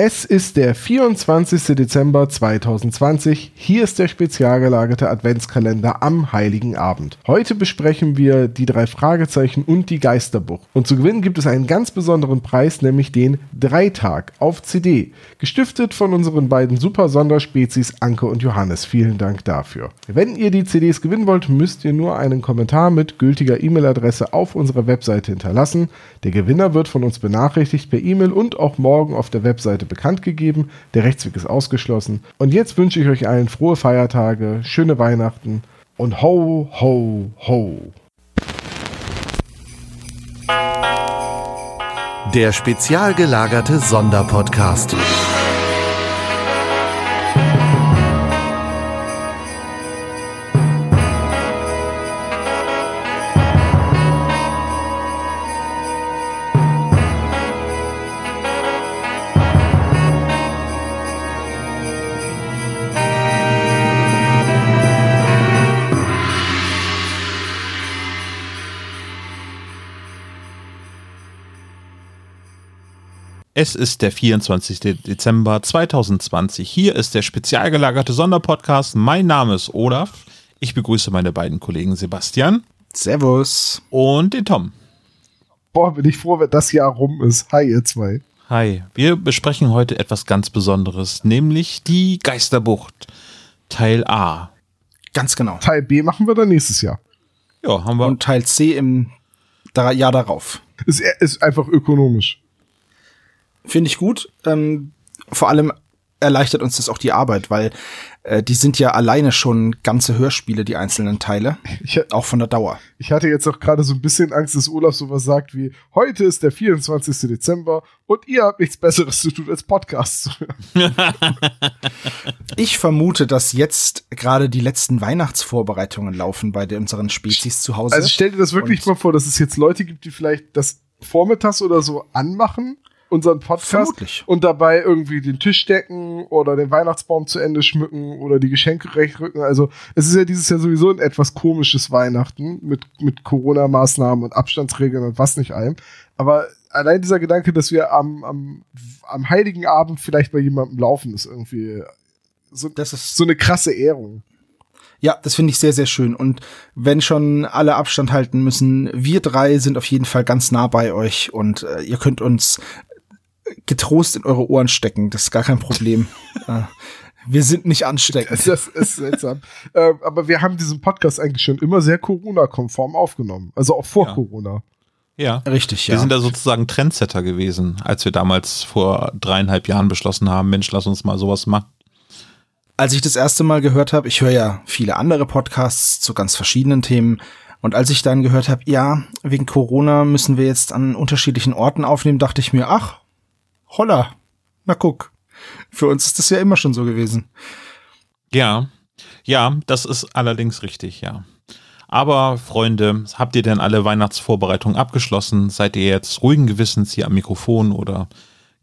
Es ist der 24. Dezember 2020. Hier ist der spezial gelagerte Adventskalender am Heiligen Abend. Heute besprechen wir die drei Fragezeichen und die Geisterbuch. Und zu gewinnen gibt es einen ganz besonderen Preis, nämlich den Dreitag auf CD. Gestiftet von unseren beiden super Sonderspezies Anke und Johannes. Vielen Dank dafür. Wenn ihr die CDs gewinnen wollt, müsst ihr nur einen Kommentar mit gültiger E-Mail-Adresse auf unserer Webseite hinterlassen. Der Gewinner wird von uns benachrichtigt per E-Mail und auch morgen auf der Webseite bekannt gegeben. Der Rechtsweg ist ausgeschlossen. Und jetzt wünsche ich euch allen frohe Feiertage, schöne Weihnachten und ho, ho, ho. Der spezial gelagerte Sonderpodcast. Es ist der 24. Dezember 2020. Hier ist der spezial gelagerte Sonderpodcast. Mein Name ist Olaf. Ich begrüße meine beiden Kollegen Sebastian. Servus. Und den Tom. Boah, bin ich froh, wenn das Jahr rum ist. Hi, ihr zwei. Hi. Wir besprechen heute etwas ganz Besonderes, nämlich die Geisterbucht. Teil A. Ganz genau. Teil B machen wir dann nächstes Jahr. Ja, haben wir. Und Teil C im Jahr darauf. Ist, ist einfach ökonomisch. Finde ich gut. Ähm, vor allem erleichtert uns das auch die Arbeit, weil äh, die sind ja alleine schon ganze Hörspiele, die einzelnen Teile. Ich, auch von der Dauer. Ich hatte jetzt auch gerade so ein bisschen Angst, dass Olaf sowas sagt wie, heute ist der 24. Dezember und ihr habt nichts Besseres zu tun, als Podcasts zu hören. ich vermute, dass jetzt gerade die letzten Weihnachtsvorbereitungen laufen bei unseren Spezies zu Hause. Also stell dir das wirklich mal vor, dass es jetzt Leute gibt, die vielleicht das vormittags oder so anmachen unseren Podcast Vermutlich. und dabei irgendwie den Tisch decken oder den Weihnachtsbaum zu Ende schmücken oder die Geschenke rechtrücken. Also es ist ja dieses Jahr sowieso ein etwas komisches Weihnachten mit, mit Corona-Maßnahmen und Abstandsregeln und was nicht allem. Aber allein dieser Gedanke, dass wir am, am, am Heiligen Abend vielleicht bei jemandem laufen, ist irgendwie so, das ist so eine krasse Ehrung. Ja, das finde ich sehr, sehr schön. Und wenn schon alle Abstand halten müssen, wir drei sind auf jeden Fall ganz nah bei euch und äh, ihr könnt uns getrost in eure Ohren stecken. Das ist gar kein Problem. Äh, wir sind nicht ansteckend. Das ist seltsam. äh, aber wir haben diesen Podcast eigentlich schon immer sehr Corona-konform aufgenommen. Also auch vor Ja. Corona. ja. Richtig, ja. Wir sind da sozusagen Trendsetter gewesen, als wir damals vor dreieinhalb Jahren beschlossen haben, Mensch, lass uns mal sowas machen. als ich das erste Mal gehört habe, ich höre ja viele andere Podcasts zu ganz verschiedenen Themen. Und als ich dann gehört habe, ja, wegen Corona müssen wir jetzt an unterschiedlichen Orten aufnehmen, dachte ich mir, ach, holla, na guck. Für uns ist das ja immer schon so gewesen. Ja, ja, das ist allerdings richtig, ja. Aber Freunde, habt ihr denn alle Weihnachtsvorbereitungen abgeschlossen? Seid ihr jetzt ruhigen Gewissens hier am Mikrofon oder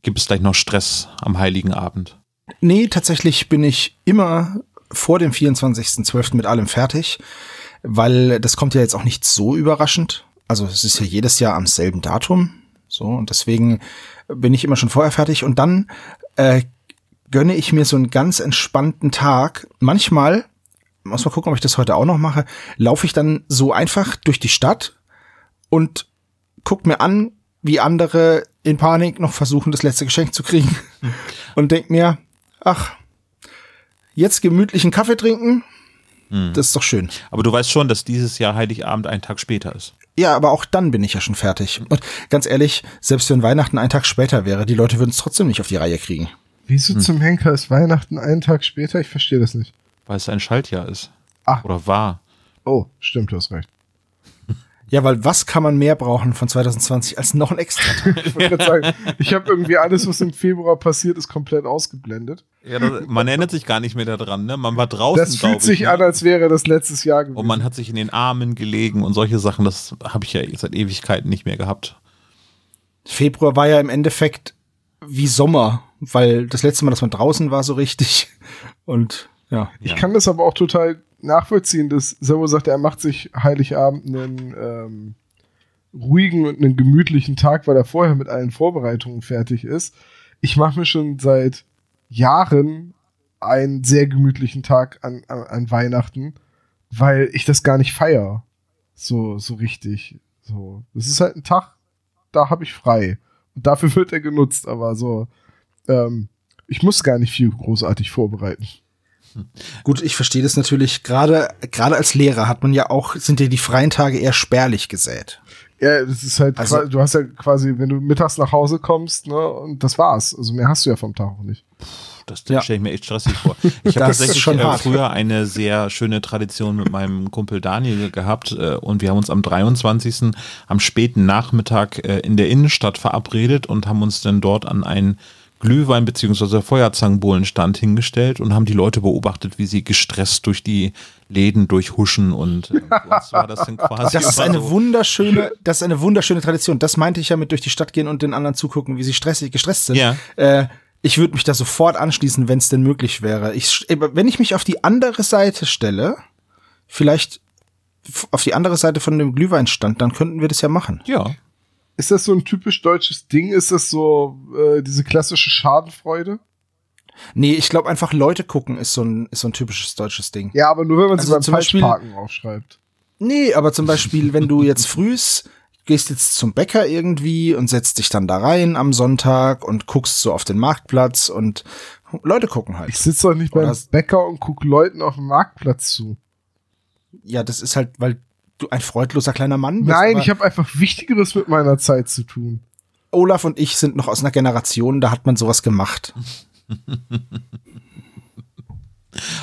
gibt es gleich noch Stress am Heiligen Abend? Nee, tatsächlich bin ich immer vor dem 24.12. mit allem fertig, weil das kommt ja jetzt auch nicht so überraschend. Also es ist ja jedes Jahr am selben Datum. So, und deswegen bin ich immer schon vorher fertig und dann äh, gönne ich mir so einen ganz entspannten Tag. Manchmal, muss mal gucken, ob ich das heute auch noch mache, laufe ich dann so einfach durch die Stadt und guck mir an, wie andere in Panik noch versuchen, das letzte Geschenk zu kriegen. Und denk mir, ach, jetzt gemütlichen Kaffee trinken, das ist doch schön. Aber du weißt schon, dass dieses Jahr Heiligabend einen Tag später ist. Ja, aber auch dann bin ich ja schon fertig. Und ganz ehrlich, selbst wenn Weihnachten einen Tag später wäre, die Leute würden es trotzdem nicht auf die Reihe kriegen. Wieso zum Henker ist Weihnachten einen Tag später? Ich verstehe das nicht. Weil es ein Schaltjahr ist. Ach. Oder war. Oh, stimmt, du hast recht. Ja, weil was kann man mehr brauchen von 2020 als noch ein extra Tag? Ich wollte gerade sagen, ich habe irgendwie alles, was im Februar passiert ist, komplett ausgeblendet. Ja, das, man erinnert sich gar nicht mehr daran, ne? Man war draußen. Das fühlt sich ich, an, ne? als wäre das letztes Jahr gewesen. Und man hat sich in den Armen gelegen und solche Sachen, das habe ich ja seit Ewigkeiten nicht mehr gehabt. Februar war ja im Endeffekt wie Sommer, weil das letzte Mal, dass man draußen war, so richtig. Und ja. Ich kann das aber auch total nachvollziehen, dass Servo sagt, er macht sich Heiligabend einen ähm, ruhigen und einen gemütlichen Tag, weil er vorher mit allen Vorbereitungen fertig ist. ich mache mir schon seit Jahren einen sehr gemütlichen Tag an, an, an Weihnachten, weil ich das gar nicht feier. So, so richtig. So. Das ist halt ein Tag, da habe ich frei. Und dafür wird er genutzt, aber so, ähm, ich muss gar nicht viel großartig vorbereiten. Gut, ich verstehe das natürlich. Gerade gerade als Lehrer hat man ja auch sind ja die freien Tage eher spärlich gesät. Ja, das ist halt, Also- du hast ja quasi, wenn du mittags nach Hause kommst, ne, und das war's. Also mehr hast du ja vom Tag auch nicht. Das Ja. stelle ich mir echt stressig vor. Ich habe tatsächlich schon äh, früher eine sehr schöne Tradition mit meinem Kumpel Daniel gehabt äh, und wir haben uns am 23. am späten Nachmittag äh, in der Innenstadt verabredet und haben uns dann dort an einen Glühwein- bzw. Feuerzangenbowlenstand hingestellt und haben die Leute beobachtet, wie sie gestresst durch die Läden durchhuschen und äh, uns war das dann quasi Das ist eine so, wunderschöne, das ist eine wunderschöne Tradition. Das meinte ich ja mit durch die Stadt gehen und den anderen zugucken, wie sie stressig gestresst sind. Ja. Äh, ich würde mich da sofort anschließen, wenn es denn möglich wäre. Ich, äh, wenn ich mich auf die andere Seite stelle, vielleicht auf die andere Seite von dem Glühweinstand, dann könnten wir das ja machen. ja. Ist das so ein typisch deutsches Ding? Ist das so äh, diese klassische Schadenfreude? Nee, ich glaube einfach Leute gucken ist so ein, ist so ein typisches deutsches Ding. Ja, aber nur wenn man Also sie beim zum Beispiel- Falschparken aufschreibt. Nee, aber zum Beispiel, wenn du jetzt frühs gehst jetzt zum Bäcker irgendwie und setzt dich dann da rein am Sonntag und guckst so auf den Marktplatz und Leute gucken halt. Ich sitze doch nicht beim Bäcker und guck Leuten auf dem Marktplatz zu. Ja, das ist halt, weil du ein freudloser kleiner Mann bist. Nein, ich habe einfach Wichtigeres mit meiner Zeit zu tun. Olaf und ich sind noch aus einer Generation, da hat man sowas gemacht.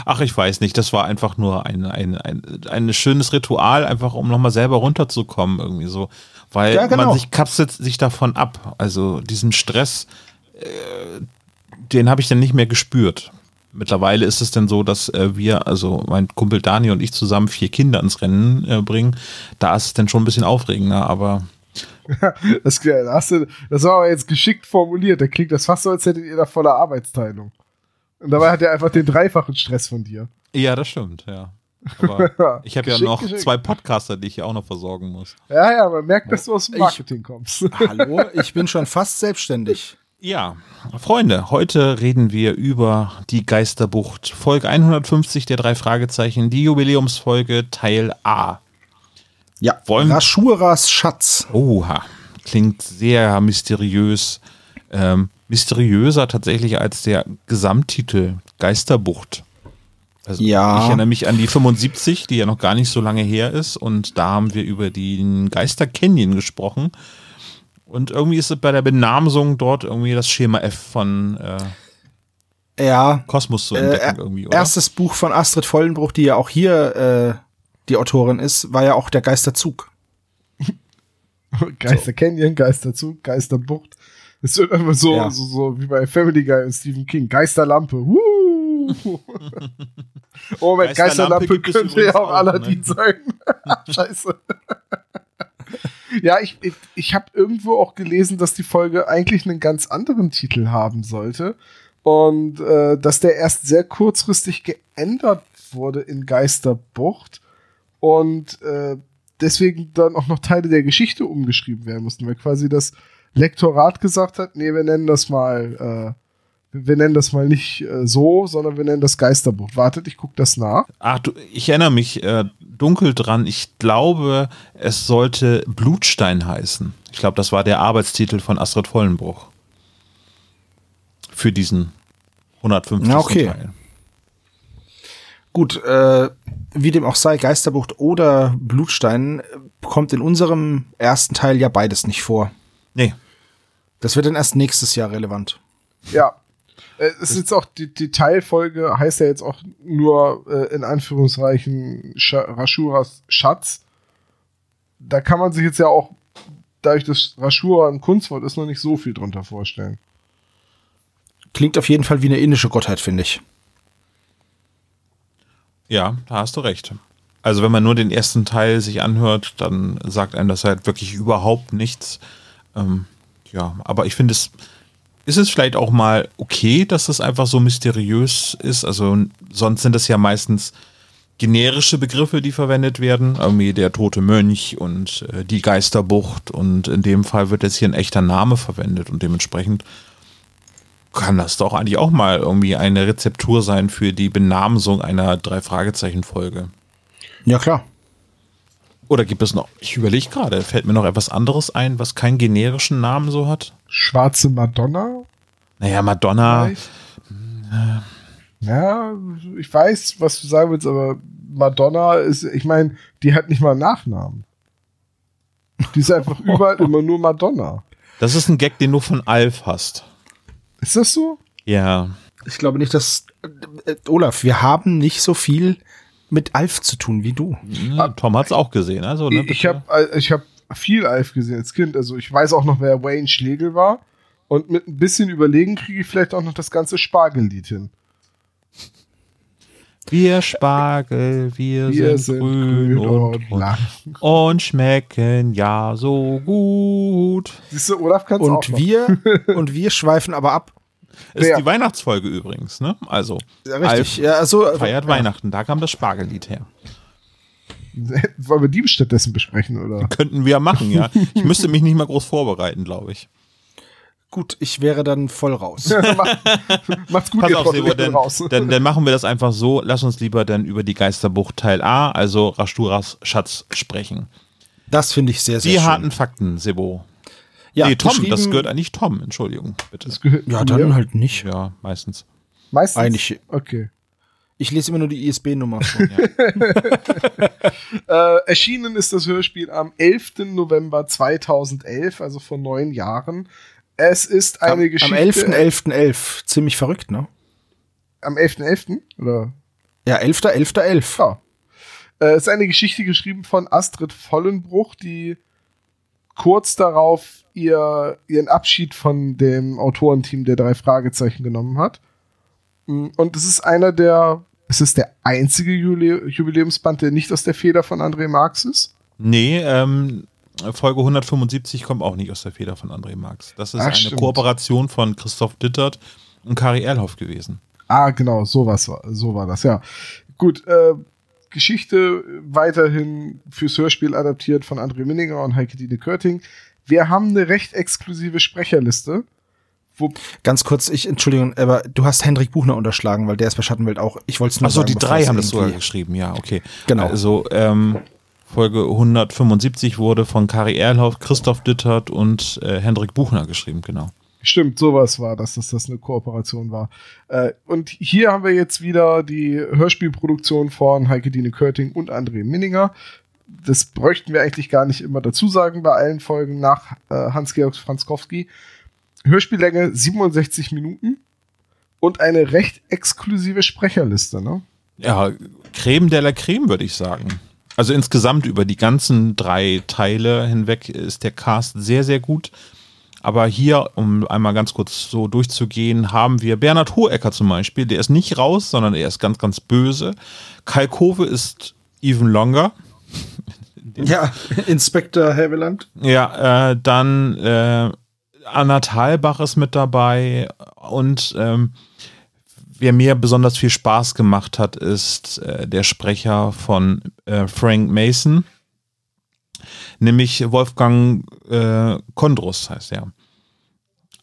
Ach, ich weiß nicht. Das war einfach nur ein, ein, ein, ein schönes Ritual, einfach um nochmal selber runterzukommen, irgendwie so. Weil Ja, genau. man sich kapselt sich davon ab. Also diesen Stress, äh, den habe ich dann nicht mehr gespürt. Mittlerweile ist es dann so, dass äh, wir, also mein Kumpel Dani und ich zusammen vier Kinder ins Rennen äh, bringen. Da ist es dann schon ein bisschen aufregender, aber Das, da hast du, das war aber jetzt geschickt formuliert. Da klingt das fast so, als hättet ihr da voller Arbeitsteilung. Und dabei hat er einfach den dreifachen Stress von dir. ja, das stimmt, ja. Aber ich habe ja noch geschickt. zwei Podcaster, die ich ja auch noch versorgen muss. Ja, ja, man merkt, dass du aus dem Ich- Marketing kommst. Hallo, ich bin schon fast selbstständig. Ja, Freunde, heute reden wir über die Geisterbucht. Folge 150 der drei Fragezeichen, die Jubiläumsfolge Teil A. Ja, Wollen- Raschuras Schatz. Oha, klingt sehr mysteriös. Ähm, mysteriöser tatsächlich als der Gesamttitel Geisterbucht. Also Ja. Ich erinnere mich an die 75, die ja noch gar nicht so lange her ist. Und da haben wir über den Geister Canyon gesprochen. Und irgendwie ist es bei der Benamsung dort irgendwie das Schema F von äh, Ja, Kosmos zu äh, entdecken irgendwie, oder? erstes Buch von Astrid Vollenbruch, die ja auch hier äh, die Autorin ist, war ja auch der Geisterzug. Geister Canyon, Geisterzug, Geisterbucht. Das ist einfach so, Ja. so, so wie bei Family Guy und Stephen King. Geisterlampe. Woo! oh, Moment, Geisterlampe Geisterlampe es könnte ja auch auch, Aladdin ne? sein. Scheiße. ja, ich, ich, ich habe irgendwo auch gelesen, dass die Folge eigentlich einen ganz anderen Titel haben sollte. Und äh, dass der erst sehr kurzfristig geändert wurde in Geisterbucht. Und äh, deswegen dann auch noch Teile der Geschichte umgeschrieben werden mussten, weil quasi das Lektorat gesagt hat, nee, wir nennen das mal, äh, wir nennen das mal nicht äh, so, sondern wir nennen das Geisterbuch. Wartet, ich gucke das nach. Ach, du, ich erinnere mich äh, dunkel dran. Ich glaube, es sollte Blutstein heißen. Ich glaube, das war der Arbeitstitel von Astrid Vollenbruch. Für diesen 150. Ja, okay. Teil. Gut, äh, wie dem auch sei, Geisterbucht oder Blutstein äh, kommt in unserem ersten Teil ja beides nicht vor. Nee. Das wird dann erst nächstes Jahr relevant. Ja. Äh, Es ist jetzt auch, die, die Teilfolge heißt ja jetzt auch nur äh, in Anführungszeichen Scha Rashuras Schatz. Da kann man sich jetzt ja auch, dadurch, dass Rashura ein Kunstwort ist, noch nicht so viel drunter vorstellen. Klingt auf jeden Fall wie eine indische Gottheit, finde ich. Ja, da hast du recht. Also wenn man nur den ersten Teil sich anhört, dann sagt einem das halt wirklich überhaupt nichts. Ähm, ja, aber ich finde es, ist es vielleicht auch mal okay, dass es einfach so mysteriös ist. Also sonst sind es ja meistens generische Begriffe, die verwendet werden. Irgendwie der tote Mönch und äh, die Geisterbucht. Und in dem Fall wird jetzt hier ein echter Name verwendet und dementsprechend kann das doch eigentlich auch mal irgendwie eine Rezeptur sein für die Benamsung einer Drei-Fragezeichen-Folge. Ja, klar. Oder gibt es noch, ich überlege gerade, fällt mir noch etwas anderes ein, was keinen generischen Namen so hat? Schwarze Madonna? Naja, Madonna. Vielleicht? Ja, ich weiß, was du sagen willst, aber Madonna ist, ich meine, die hat nicht mal einen Nachnamen. Die ist einfach überall immer nur Madonna. Das ist ein Gag, den du von Alf hast. Ist das so? Ja. Ich glaube nicht, dass äh, Olaf, wir haben nicht so viel mit Alf zu tun wie du. Ja, Tom hat es auch gesehen. Also, ne, ich habe ich hab viel Alf gesehen als Kind. Also ich weiß auch noch, wer Wayne Schlegel war. Und mit ein bisschen Überlegen kriege ich vielleicht auch noch das ganze Spargellied hin. Wir Spargel, wir, Wir sind, grün, und, und, lang. und schmecken ja so gut. Siehst du, Olaf kann es auch Und noch. wir, und wir schweifen aber ab. Ist Ja. die Weihnachtsfolge übrigens, ne? Also, Ja, richtig. Ja, also, feiert ja. Weihnachten, da kam das Spargellied her. Wollen wir die stattdessen besprechen, oder? Könnten wir machen, ja. Ich müsste mich nicht mal groß vorbereiten, glaube ich. Gut, ich wäre dann voll raus. Mach- Macht's gut, Pass ihr auf, Trottel, Sebo, dann, raus. dann, dann machen wir das einfach so. Lass uns lieber dann über die Geisterbucht Teil A, also Rasturas Schatz, sprechen. Das finde ich sehr, sehr Die schön. harten Fakten, Sebo. Ja, nee, Tom, das gehört eigentlich Tom, Entschuldigung, bitte. Das gehört Ja, mir. dann halt nicht. Ja, meistens. Meistens. Eigentlich- Okay. Ich lese immer nur die ISB-Nummer vor. Äh, erschienen ist das Hörspiel am 11. November 2011, also vor neun Jahren. Es ist eine am, Geschichte. Am 11.11.11. Ziemlich verrückt, ne? Am 11.11. Oder? Ja, 11.11.11. Ja. Äh, es ist eine Geschichte geschrieben von Astrid Vollenbruch, die kurz darauf ihr, ihren Abschied von dem Autorenteam der drei Fragezeichen genommen hat. Mm, Und es ist einer der, es ist der einzige Jubiläumsband, der nicht aus der Feder von André Marx ist. Nee, ähm, Folge 175 kommt auch nicht aus der Feder von André Marx. Das ist Ach, eine stimmt. Kooperation von Christoph Dittert und Kari Erlhoff gewesen. Ah, genau, sowas war, so war das, ja. Gut, äh, Geschichte weiterhin fürs Hörspiel adaptiert von André Minninger und Heike Dine Körting. Wir haben eine recht exklusive Sprecherliste. Wo, Ganz kurz, ich, Entschuldigung, aber du hast Hendrik Buchner unterschlagen, weil der ist bei Schattenwelt auch. Ich wollte es nur Achso, sagen. die drei haben das sogar geschrieben, ja, okay. Genau. Also, ähm, Folge 175 wurde von Kari Erlhoff, Christoph Dittert und äh, Hendrik Buchner geschrieben, genau. Stimmt, sowas war das, dass das eine Kooperation war. Äh, und hier haben wir jetzt wieder die Hörspielproduktion von Heike Dine Körting und André Minninger. Das bräuchten wir eigentlich gar nicht immer dazu sagen bei allen Folgen nach äh, Hans-Georg Franzkowski. Hörspiellänge 67 Minuten und eine recht exklusive Sprecherliste, ne? Ja, Creme de la Creme, würde ich sagen. Also insgesamt über die ganzen drei Teile hinweg ist der Cast sehr, sehr gut. Aber hier, um einmal ganz kurz so durchzugehen, haben wir Bernhard Hohecker zum Beispiel. Der ist nicht raus, sondern er ist ganz, ganz böse. Kai Kove ist even longer. Ja, Inspektor Haveland. Ja, äh, dann äh, Anna Thalbach ist mit dabei und ähm, wer mir besonders viel Spaß gemacht hat, ist äh, der Sprecher von äh, Frank Mason, nämlich Wolfgang äh, Kondrus heißt er.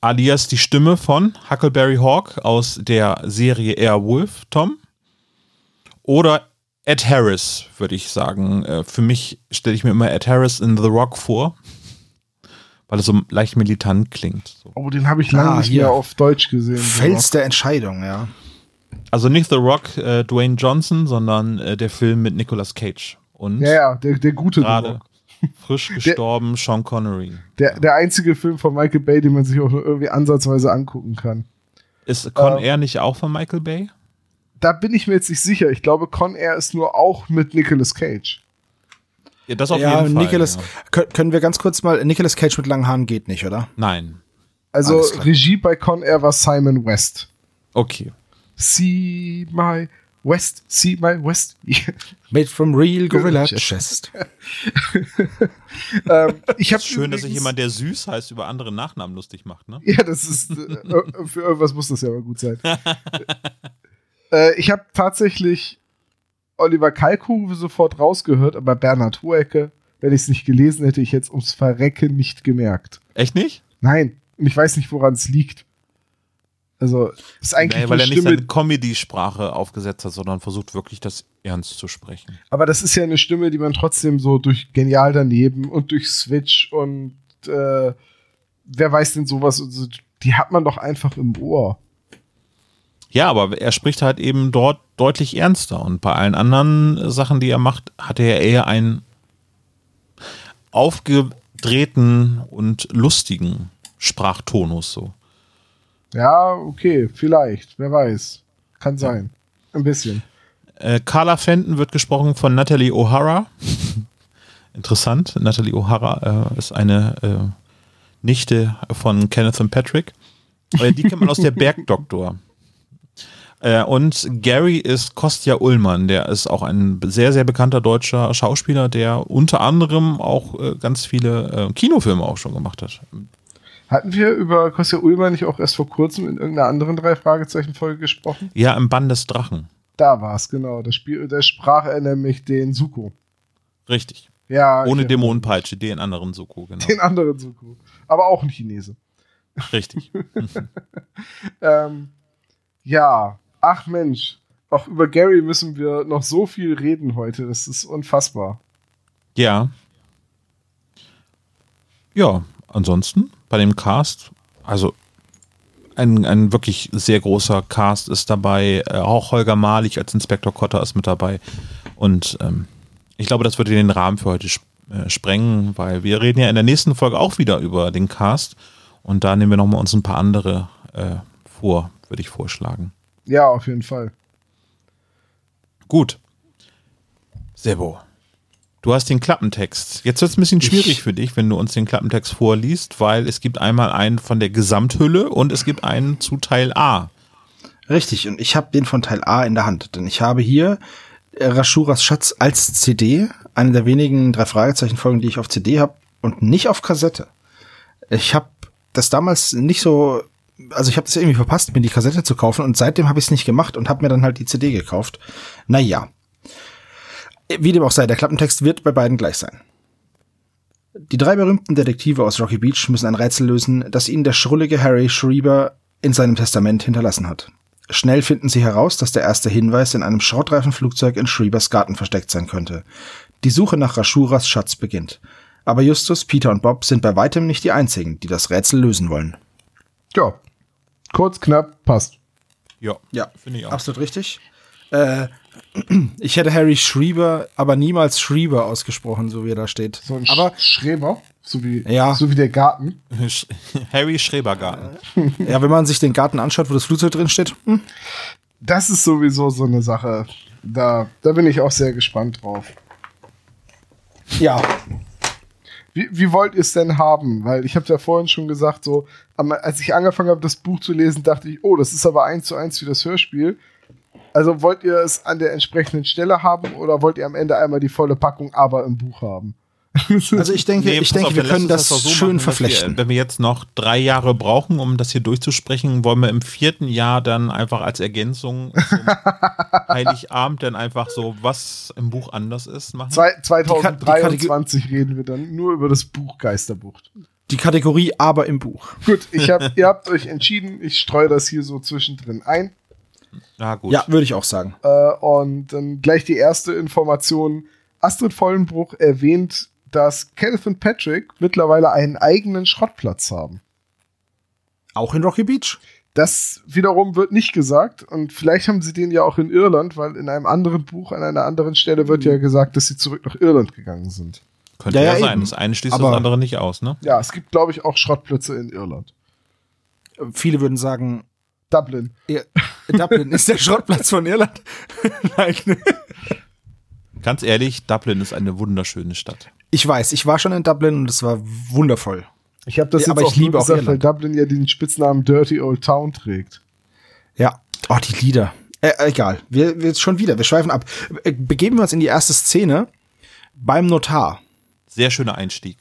Alias die Stimme von Huckleberry Hawk aus der Serie Airwolf, Tom. Oder Ed Harris, würde ich sagen. Äh, für mich stelle ich mir immer Ed Harris in The Rock vor, weil er so leicht militant klingt. Oh, den habe ich lange Ah, nicht hier. mehr auf Deutsch gesehen. Fels der Entscheidung, ja. Also nicht The Rock, äh, Dwayne Johnson, sondern äh, der Film mit Nicolas Cage. Und Ja, ja, der, der gute The gerade Rock. Frisch gestorben Sean Connery. Der, der einzige Film von Michael Bay, den man sich auch nur irgendwie ansatzweise angucken kann. Ist Con Ähm, Air nicht auch von Michael Bay? Da bin ich mir jetzt nicht sicher. Ich glaube, Con Air ist nur auch mit Nicolas Cage. Ja, das auf ja, jeden Fall. Nicolas, ja. kö- können wir ganz kurz mal, Nicolas Cage mit langen Haaren geht nicht, oder? Nein. Also. Regie bei Con Air war Simon West. Okay. See my West, see my West. Made from real gorilla Chest. ähm, ich habe Schön, dass sich jemand, der süß heißt, über andere Nachnamen lustig macht, ne? Ja, das ist äh, für irgendwas muss das ja aber gut sein. äh, ich habe tatsächlich Oliver Kalkuwe sofort rausgehört, aber Bernhard Hoecke, wenn ich es nicht gelesen hätte, ich jetzt ums Verrecken nicht gemerkt. Echt nicht? Nein, und ich weiß nicht, woran es liegt. Also, ist eigentlich Nee, weil er nicht Stimme, seine Comedy-Sprache aufgesetzt hat, sondern versucht wirklich das ernst zu sprechen. aber das ist ja eine Stimme, die man trotzdem so durch genial daneben und durch Switch und äh, wer weiß denn sowas, also, die hat man doch einfach im Ohr. Ja, aber er spricht halt eben dort deutlich ernster und bei allen anderen Sachen, die er macht, hat er eher einen aufgedrehten und lustigen Sprachtonus so. Ja, okay, vielleicht, wer weiß. Kann sein. Ein bisschen. Äh, Carla Fenton wird gesprochen von Natalie O'Hara. Interessant. Natalie O'Hara äh, ist eine äh, Nichte von Kenneth und Patrick. Äh, die kennt man aus der Bergdoktor. Äh, und Gary ist Kostja Ullmann. Der ist auch ein sehr, sehr bekannter deutscher Schauspieler, der unter anderem auch äh, ganz viele Kinofilme auch schon gemacht hat. Hatten wir über Kostja Ullmann nicht auch erst vor kurzem in irgendeiner anderen drei Fragezeichen-Folge gesprochen? Ja, im Bann des Drachen. Da war es, genau. Da, Spiel, da sprach er nämlich den Suko. Richtig. Ja. Ohne ich- Dämonenpeitsche, den anderen Soko, genau. Den anderen Suko. Aber auch ein Chinese. Richtig. Ähm, ja, ach Mensch. Auch über Gary müssen wir noch so viel reden heute. Das ist unfassbar. Ja. Ja, ansonsten bei dem Cast, also ein, ein wirklich sehr großer Cast ist dabei. Äh, auch Holger Malich als Inspektor Kotter ist mit dabei. Und ähm, ich glaube, das würde den Rahmen für heute sp äh, sprengen, weil wir reden ja in der nächsten Folge auch wieder über den Cast. Und da nehmen wir nochmal uns ein paar andere äh, vor, würde ich vorschlagen. Ja, auf jeden Fall. Gut. Sebo. Du hast den Klappentext. Jetzt wird es ein bisschen schwierig für dich, wenn du uns den Klappentext vorliest, weil es gibt einmal einen von der Gesamthülle und es gibt einen zu Teil A. Richtig, und ich habe den von Teil A in der Hand, denn ich habe hier äh, Rashuras Schatz als CD, eine der wenigen drei Fragezeichen-Folgen, die ich auf CD habe und nicht auf Kassette. Ich habe das damals nicht so, also ich habe das irgendwie verpasst, mir die Kassette zu kaufen und seitdem habe ich es nicht gemacht und habe mir dann halt die CD gekauft. Naja. Wie dem auch sei, der Klappentext wird bei beiden gleich sein. Die drei berühmten Detektive aus Rocky Beach müssen ein Rätsel lösen, das ihnen der schrullige Harry Schreiber in seinem Testament hinterlassen hat. Schnell finden sie heraus, dass der erste Hinweis in einem Schrottreifenflugzeug in Schreibers Garten versteckt sein könnte. Die Suche nach Rashuras Schatz beginnt. Aber Justus, Peter und Bob sind bei weitem nicht die einzigen, die das Rätsel lösen wollen. Ja. Kurz, knapp, passt. Ja, Ja, finde ich auch. Absolut richtig. Äh, ich hätte Harry Schreiber, aber niemals Schreiber ausgesprochen, so wie er da steht. So ein aber Sch Schreber, so wie, Ja. so wie der Garten. Sch- Harry Schrebergarten. ja, wenn man sich den Garten anschaut, wo das Flugzeug drin steht, hm, Das ist sowieso so eine Sache. Da, da bin ich auch sehr gespannt drauf. ja, Wie, wie wollt ihr es denn haben? Weil ich habe ja vorhin schon gesagt, so, als ich angefangen habe, das Buch zu lesen, dachte ich, oh, das ist aber eins zu eins wie das Hörspiel. Also wollt ihr es an der entsprechenden Stelle haben oder wollt ihr am Ende einmal die volle Packung aber im Buch haben? also ich denke, ich pass denke, auf, wir können das, doch so schön machen, verflechten. Wir, wenn wir jetzt noch drei Jahre brauchen, um das hier durchzusprechen, wollen wir im vierten Jahr dann einfach als Ergänzung zum Heiligabend dann einfach so, was im Buch anders ist, machen. Zwei, Die 2023 reden wir dann nur über das Buch Geisterbucht. Die Kategorie aber im Buch. Gut, ich hab, ihr habt euch entschieden, ich streue das hier so zwischendrin ein. Ja, gut. Ja, würde ich auch sagen. Äh, und dann gleich die erste Information. Astrid Vollenbruch erwähnt, dass Kenneth und Patrick mittlerweile einen eigenen Schrottplatz haben. Auch in Rocky Beach. Das wiederum wird nicht gesagt und vielleicht haben sie den ja auch in Irland, weil in einem anderen Buch an einer anderen Stelle wird ja gesagt, dass sie zurück nach Irland gegangen sind. Könnte Ja, ja, ja, sein. eben. Das eine schließt Aber- das andere nicht aus, ne? Ja, es gibt, glaube ich, auch Schrottplätze in Irland. Viele würden sagen, Dublin. ja, Dublin ist der Schrottplatz von Irland. Nein. Ganz ehrlich, Dublin ist eine wunderschöne Stadt. Ich weiß, ich war schon in Dublin und es war wundervoll. Ich habe das Ja, jetzt aber auch ich liebe nur auch gesagt, weil Irland. Dublin ja den Spitznamen Dirty Old Town trägt. Ja. Oh, die Lieder. Äh, egal. Wir, wir schon wieder, wir schweifen ab. Äh, Begeben wir uns in die erste Szene beim Notar. Sehr schöner Einstieg.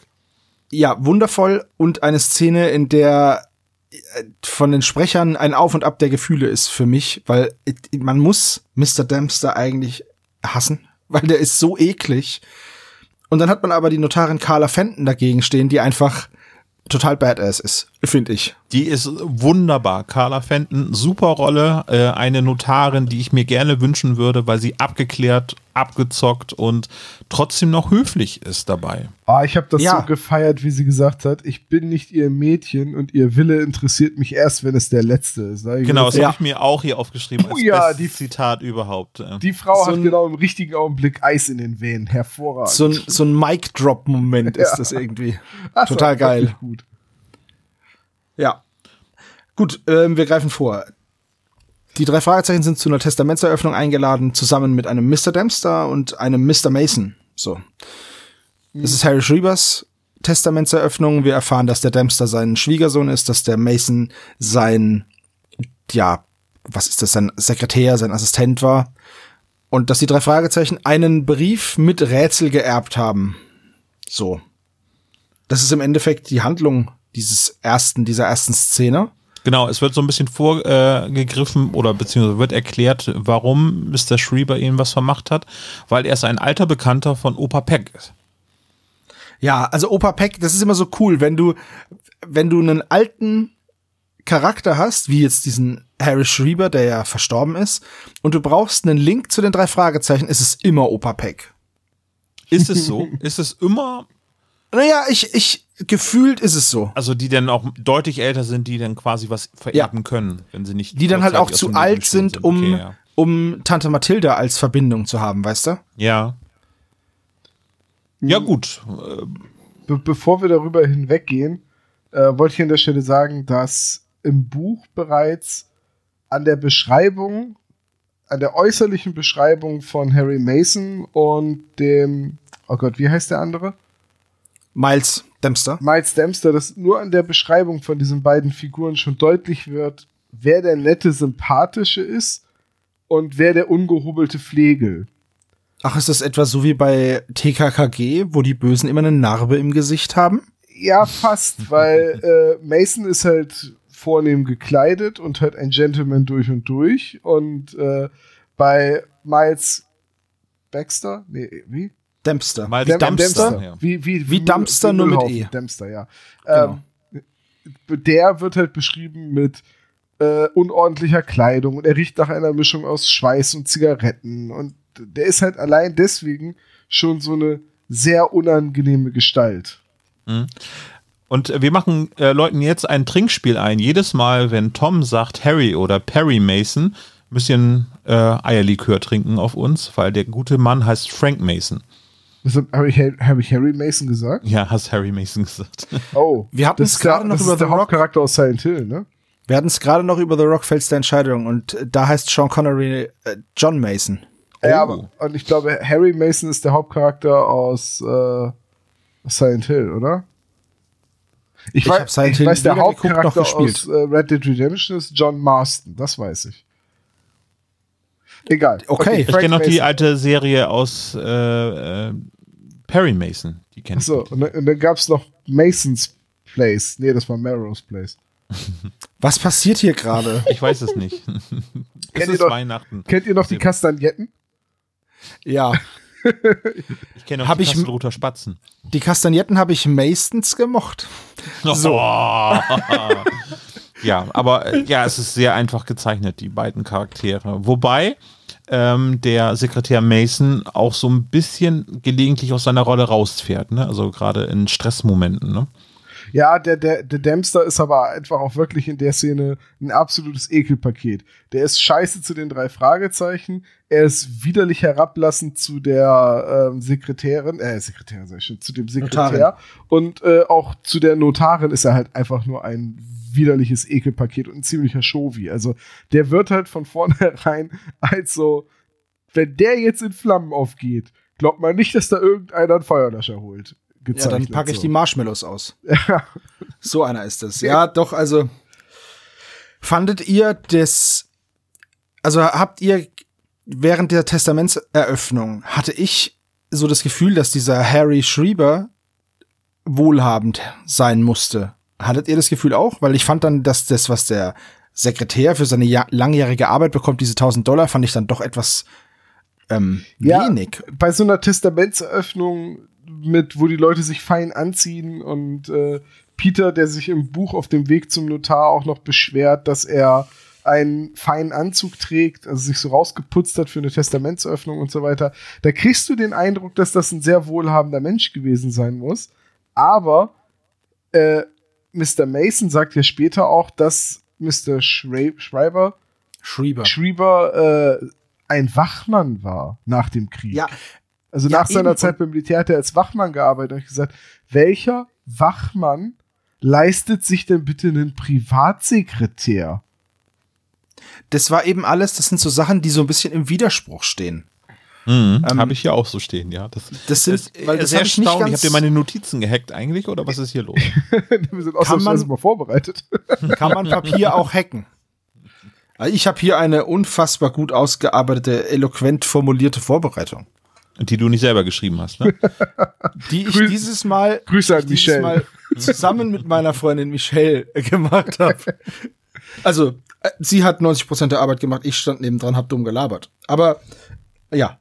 Ja, wundervoll und eine Szene, in der äh, von den Sprechern ein Auf und Ab der Gefühle ist für mich, weil man muss Mr. Dempster eigentlich hassen, weil der ist so eklig. Und dann hat man aber die Notarin Carla Fenton dagegen stehen, die einfach total badass ist. Finde ich. Die ist wunderbar. Carla Fenton, super Rolle. Äh, eine Notarin, die ich mir gerne wünschen würde, weil sie abgeklärt, abgezockt und trotzdem noch höflich ist dabei. Ah, ich habe das Ja. so gefeiert, wie sie gesagt hat, ich bin nicht ihr Mädchen und ihr Wille interessiert mich erst, wenn es der letzte ist. Da Genau, das Ja. habe ich mir auch hier aufgeschrieben als Oh ja, bestes die- Zitat überhaupt. Die Frau So hat genau im richtigen Augenblick Eis in den Venen. Hervorragend. So ein, so ein Mic-Drop-Moment ist das irgendwie. War Total geil. Gut. Ja. Gut, ähm, wir greifen vor. Die drei Fragezeichen sind zu einer Testamentseröffnung eingeladen, zusammen mit einem Mr. Dempster und einem Mr. Mason. So. Das ist Harry Schriebers Testamentseröffnung. Wir erfahren, dass der Dempster sein Schwiegersohn ist, dass der Mason sein, ja, was ist das, sein Sekretär, sein Assistent war. Und dass die drei Fragezeichen einen Brief mit Rätsel geerbt haben. So. Das ist im Endeffekt die Handlung dieses ersten, dieser ersten Szene. Genau, es wird so ein bisschen vorgegriffen oder beziehungsweise wird erklärt, warum Mr. Schreiber ihm was vermacht hat, weil er ist ein alter Bekannter von Opa Peck ist. Ja, also Opa Peck, das ist immer so cool, wenn du, wenn du einen alten Charakter hast, wie jetzt diesen Harry Schreiber, der ja verstorben ist, und du brauchst einen Link zu den drei Fragezeichen, ist es immer Opa Peck. Ist es so? ist es immer, Naja, ich, ich, gefühlt ist es so. also die dann auch deutlich älter sind, die dann quasi was vererben können, wenn sie nicht. Die dann halt auch zu alt sind, sind. um, Okay, ja. um Tante Mathilda als Verbindung zu haben, weißt du? ja. Ja, gut. Äh, Be bevor wir darüber hinweggehen, äh, wollte ich an der Stelle sagen, dass im Buch bereits an der Beschreibung, an der äußerlichen Beschreibung von Harry Mason und dem, oh Gott, wie heißt der andere? Miles Dempster. Miles Dempster, dass nur an der Beschreibung von diesen beiden Figuren schon deutlich wird, wer der nette, sympathische ist und wer der ungehobelte Flegel. Ach, ist das etwa so wie bei TKKG, wo die Bösen immer eine Narbe im Gesicht haben? Ja, fast, weil äh, Mason ist halt vornehm gekleidet und halt ein Gentleman durch und durch. Und äh, bei Miles Baxter, nee, wie? Dempster. Miles Dem- Dempster, ja. Wie, wie, Wie Dumpster, nur mit. E. Dempster, ja. Genau. Ähm, der wird halt beschrieben mit äh, unordentlicher Kleidung und er riecht nach einer Mischung aus Schweiß und Zigaretten. Und der ist halt allein deswegen schon so eine sehr unangenehme Gestalt. Und wir machen äh, Leuten jetzt ein Trinkspiel ein. Jedes Mal, wenn Tom sagt Harry oder Perry Mason, müsst ihr ein äh, Eierlikör trinken auf uns, weil der gute Mann heißt Frank Mason. Habe ich, hab ich Harry Mason gesagt? Ja, hast Harry Mason gesagt. Oh, Wir hatten es der- gerade noch das über ist der The Rock. Hauptcharakter aus Silent Hill, ne? Wir hatten es gerade noch über The Rock fällst der Entscheidung und äh, da heißt Sean Connery äh, John Mason. Ja, Oh. aber, und ich glaube, Harry Mason ist der Hauptcharakter aus äh, Silent Hill, oder? Ich, Ich weiß, Silent ich Hill weiß der Hauptcharakter gespielt. aus äh, Red Dead Redemption ist John Marston, das weiß ich. Egal. Okay. Ich Frank kenne noch die alte Serie aus äh, äh, Perry Mason. Die kennt Achso, und, dann- und dann gab es noch Mason's Place. Nee, das war Melrose Place. Was passiert hier gerade? Ich weiß es nicht. es Kennt ihr ist doch- Weihnachten. Kennt ihr noch die Kastagnetten? ja, Ich kenne noch Hab die ich- Kastelruther Spatzen. die Kastagnetten habe ich meistens gemocht. So. ja, aber äh, ja, es ist sehr einfach gezeichnet, die beiden Charaktere. Wobei ähm, der Sekretär Mason auch so ein bisschen gelegentlich aus seiner Rolle rausfährt, ne? Also gerade in Stressmomenten, ne? Ja, der, der, der Dempster ist aber einfach auch wirklich in der Szene ein absolutes Ekelpaket. Der ist scheiße zu den drei Fragezeichen, er ist widerlich herablassend zu der ähm, Sekretärin, äh, Sekretärin sag ich schon, zu dem Sekretär Notarin. und äh, auch zu der Notarin ist er halt einfach nur ein widerliches Ekelpaket und ein ziemlicher Shovi. Also der wird halt von vornherein als so, wenn der jetzt in Flammen aufgeht, glaubt man nicht, dass da irgendeiner einen Feuerlöscher holt. Ja, dann packe ich so. die Marshmallows aus. So einer ist es. Ja, doch, also fandet ihr das, also habt ihr während der Testamentseröffnung, hatte ich so das Gefühl, dass dieser Harry Schreiber wohlhabend sein musste. Hattet ihr das Gefühl auch? Weil ich fand dann, dass das, was der Sekretär für seine ja langjährige Arbeit bekommt, diese 1000 Dollar, fand ich dann doch etwas ähm, Ja. wenig. bei so einer Testamentseröffnung mit, wo die Leute sich fein anziehen und äh, Peter, der sich im Buch auf dem Weg zum Notar auch noch beschwert, dass er einen feinen Anzug trägt, also sich so rausgeputzt hat für eine Testamentsöffnung und so weiter. Da kriegst du den Eindruck, dass das ein sehr wohlhabender Mensch gewesen sein muss. Aber äh, Mr. Mason sagt ja später auch, dass Mr. Schre Schreiber Schrieber. Schrieber äh, ein Wachmann war nach dem Krieg. Ja, Also Ja, nach seiner eben. Zeit beim Militär hat er als Wachmann gearbeitet und ich gesagt, welcher Wachmann leistet sich denn bitte einen Privatsekretär? das war eben alles, das sind so Sachen, die so ein bisschen im Widerspruch stehen. Mhm, Ähm, habe ich hier auch so stehen, ja. Das, Das sind, ist, weil das sehr ich nicht erstaunlich. ganz- Habt ihr meine Notizen gehackt eigentlich oder was ist hier los? Wir sind ausnahmsweise man- mal vorbereitet. Kann man Papier auch hacken? Also Ich habe hier eine unfassbar gut ausgearbeitete, eloquent formulierte Vorbereitung, Die du nicht selber geschrieben hast, ne? die ich Grü- dieses Mal, Grüße an ich dieses Michelle. Mal zusammen mit meiner Freundin Michelle gemacht habe. Also, äh, sie hat 90% der Arbeit gemacht, ich stand nebendran, hab dumm gelabert. Aber ja,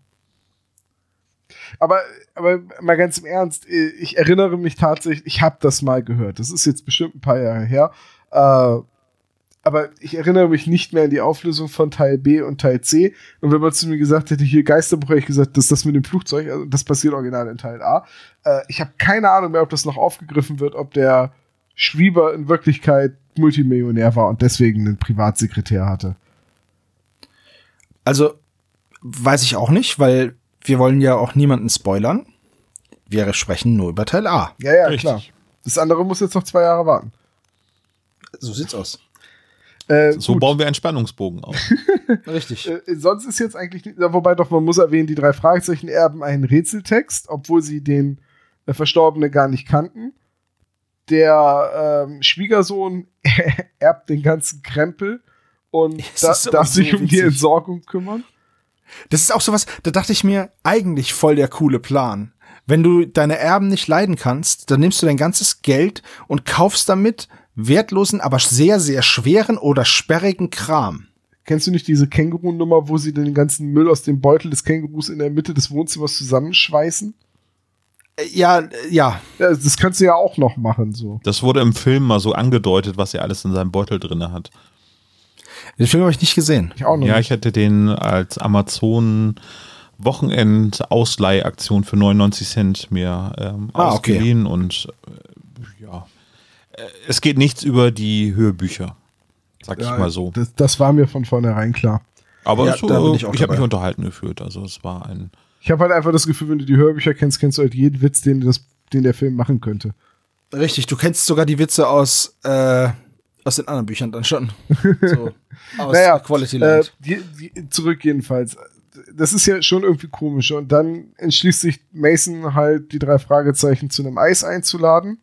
Aber, aber mal ganz im Ernst, äh, ich erinnere mich tatsächlich, ich habe das mal gehört. Das ist jetzt bestimmt ein paar Jahre her. Äh, aber ich erinnere mich nicht mehr an die Auflösung von Teil B und Teil C. Und wenn man zu mir gesagt hätte, hier Geisterbuch, hätte ich gesagt, das ist das mit dem Flugzeug, also das passiert original in Teil A. Äh, ich habe keine Ahnung mehr, ob das noch aufgegriffen wird, ob der Schwieber in Wirklichkeit Multimillionär war und deswegen einen Privatsekretär hatte. also weiß ich auch nicht, weil wir wollen ja auch niemanden spoilern. Wir sprechen nur über Teil A. Ja, ja, Richtig. klar. Das andere muss jetzt noch zwei Jahre warten. So sieht's aus. Äh, So gut. bauen wir einen Spannungsbogen auf. Richtig. Äh, sonst ist jetzt eigentlich, wobei doch, man muss erwähnen, die drei Fragezeichen erben einen Rätseltext, obwohl sie den äh, Verstorbenen gar nicht kannten. Der ähm, Schwiegersohn erbt den ganzen Krempel und da, darf sich so um die. Entsorgung kümmern. Das ist auch sowas, da dachte ich mir, eigentlich voll der coole Plan. Wenn du deine Erben nicht leiden kannst, dann nimmst du dein ganzes Geld und kaufst damit wertlosen, aber sehr, sehr schweren oder sperrigen Kram. Kennst du nicht diese Känguru-Nummer, wo sie den ganzen Müll aus dem Beutel des Kängurus in der Mitte des Wohnzimmers zusammenschweißen? Äh, Ja, äh, ja. Ja, das kannst du ja auch noch machen, so. Das wurde im Film mal so angedeutet, was er alles in seinem Beutel drin hat. Den Film habe ich nicht gesehen. Ich auch noch Ja, nicht. ich hätte den als Amazon Wochenend-Ausleihaktion für 99 Cent mir ähm, Ah, okay. ausgeliehen und äh, ja, Äh, es geht nichts über die Hörbücher, sag ich mal so. Das, das war mir von vornherein klar. Aber Ja, bin ich ich, habe mich unterhalten gefühlt, also es war ein Ich habe halt einfach das Gefühl, wenn du die Hörbücher kennst, kennst du halt jeden Witz, den, das, den der Film machen könnte. Richtig, du kennst sogar die Witze aus, äh, aus den anderen Büchern dann schon. So, aus naja, Quality äh, Land. die, die, zurück jedenfalls. Das ist ja schon irgendwie komisch. Und dann entschließt sich Mason halt, die drei Fragezeichen zu einem Eis einzuladen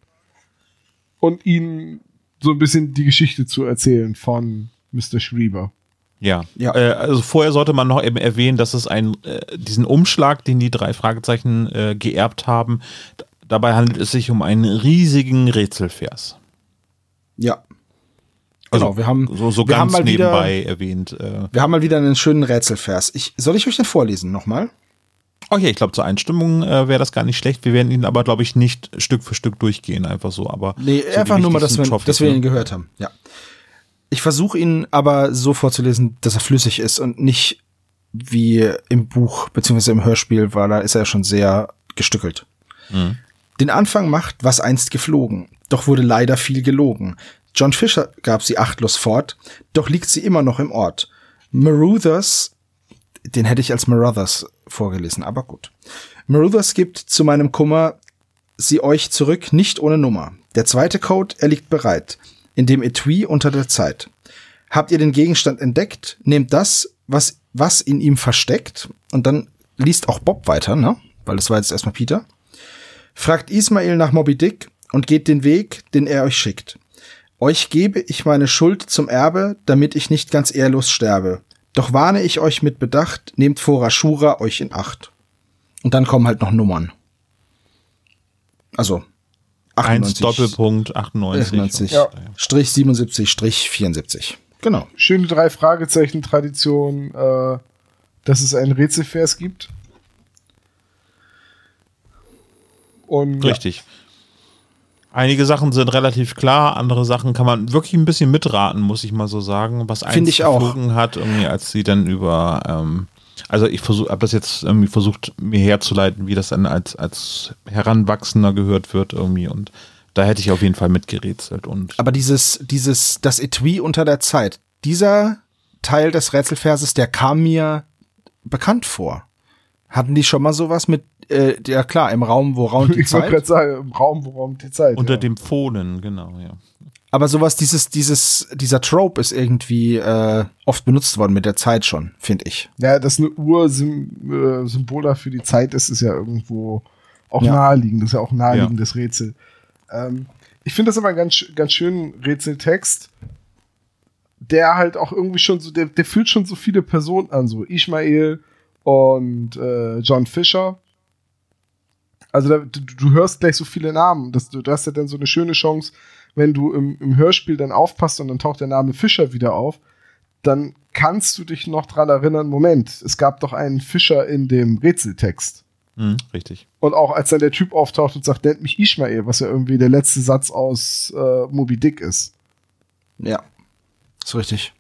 und ihnen so ein bisschen die Geschichte zu erzählen von Mr. Schrieber. Ja, Ja. Äh, also vorher sollte man noch eben erwähnen, dass es ein, äh, diesen Umschlag, den die drei Fragezeichen äh, geerbt haben, dabei handelt es sich um einen riesigen Rätselvers. Ja. Also Genau, wir haben, so, so wir haben ganz mal wieder- nebenbei erwähnt. Äh, Wir haben mal wieder einen schönen Rätselvers. Ich, soll ich euch den vorlesen nochmal? okay, ich glaube, zur Einstimmung äh, wäre das gar nicht schlecht. Wir werden ihn aber, glaube ich, nicht Stück für Stück durchgehen, einfach so. Aber Nee, so einfach nur mal, dass wir, dass wir ne? ihn gehört haben. Ja. Ich versuche ihn aber so vorzulesen, dass er flüssig ist und nicht wie im Buch beziehungsweise im Hörspiel, weil da ist er schon sehr gestückelt. Mhm. Den Anfang macht, was einst geflogen, doch wurde leider viel gelogen. John Fisher gab sie achtlos fort, doch liegt sie immer noch im Ort. Maruthers, den hätte ich als Maruthers vorgelesen, aber gut. Maruthers gibt zu meinem Kummer sie euch zurück, nicht ohne Nummer. Der zweite Code, er liegt bereit, in dem Etui unter der Zeit. Habt ihr den Gegenstand entdeckt, nehmt das, was, was in ihm versteckt, und dann liest auch Bob weiter, ne? Weil das war jetzt erstmal Peter. Fragt Ismail nach Moby Dick und geht den Weg, den er euch schickt. Euch gebe ich meine Schuld zum Erbe, damit ich nicht ganz ehrlos sterbe. Doch warne ich euch mit Bedacht, nehmt vor Ashura euch in Acht. Und dann kommen halt noch Nummern. Also 1 Doppelpunkt 98. 98, Ja. Strich 77, Strich 74. Genau. Schöne drei Fragezeichen-Tradition, äh, dass es einen Rätselvers gibt. Und Richtig. Einige Sachen sind relativ klar, andere Sachen kann man wirklich ein bisschen mitraten, muss ich mal so sagen, was Finde ich auch. geflogen hat, irgendwie, als sie dann über, ähm, also ich versuche, habe das jetzt irgendwie versucht, mir herzuleiten, wie das dann als, als Heranwachsender gehört wird irgendwie und da hätte ich auf jeden Fall mitgerätselt und Aber dieses, dieses, das Etui unter der Zeit, dieser Teil des Rätselverses, der kam mir bekannt vor. Hatten die schon mal sowas mit, äh, ja klar, im Raum, wo raunt die Ich Zeit? gerade sagen, im Raum, wo raumt die Zeit. unter ja. dem Phonen, genau, ja. Aber sowas, dieses, dieses, dieser Trope ist irgendwie äh, oft benutzt worden mit der Zeit schon, finde ich. Ja, dass eine Uhr Sym äh, Symbol dafür die Zeit ist, ist ja irgendwo auch Ja. naheliegend. Das ist ja auch ein naheliegendes Rätsel. Ähm, ich finde das aber einen ganz, ganz schönen Rätseltext, der halt auch irgendwie schon so, der, der fühlt schon so viele Personen an, so Ishmael und äh, John Fisher. Also da, du, du hörst gleich so viele Namen. Das, du, du hast ja dann so eine schöne Chance, wenn du im, im Hörspiel dann aufpasst und dann taucht der Name Fischer wieder auf, dann kannst du dich noch dran erinnern, Moment, es gab doch einen Fischer in dem Rätseltext. Mhm, richtig. Und auch als dann der Typ auftaucht und sagt, nennt mich Ishmael, was ja irgendwie der letzte Satz aus äh, Moby Dick ist. Ja. Ist richtig.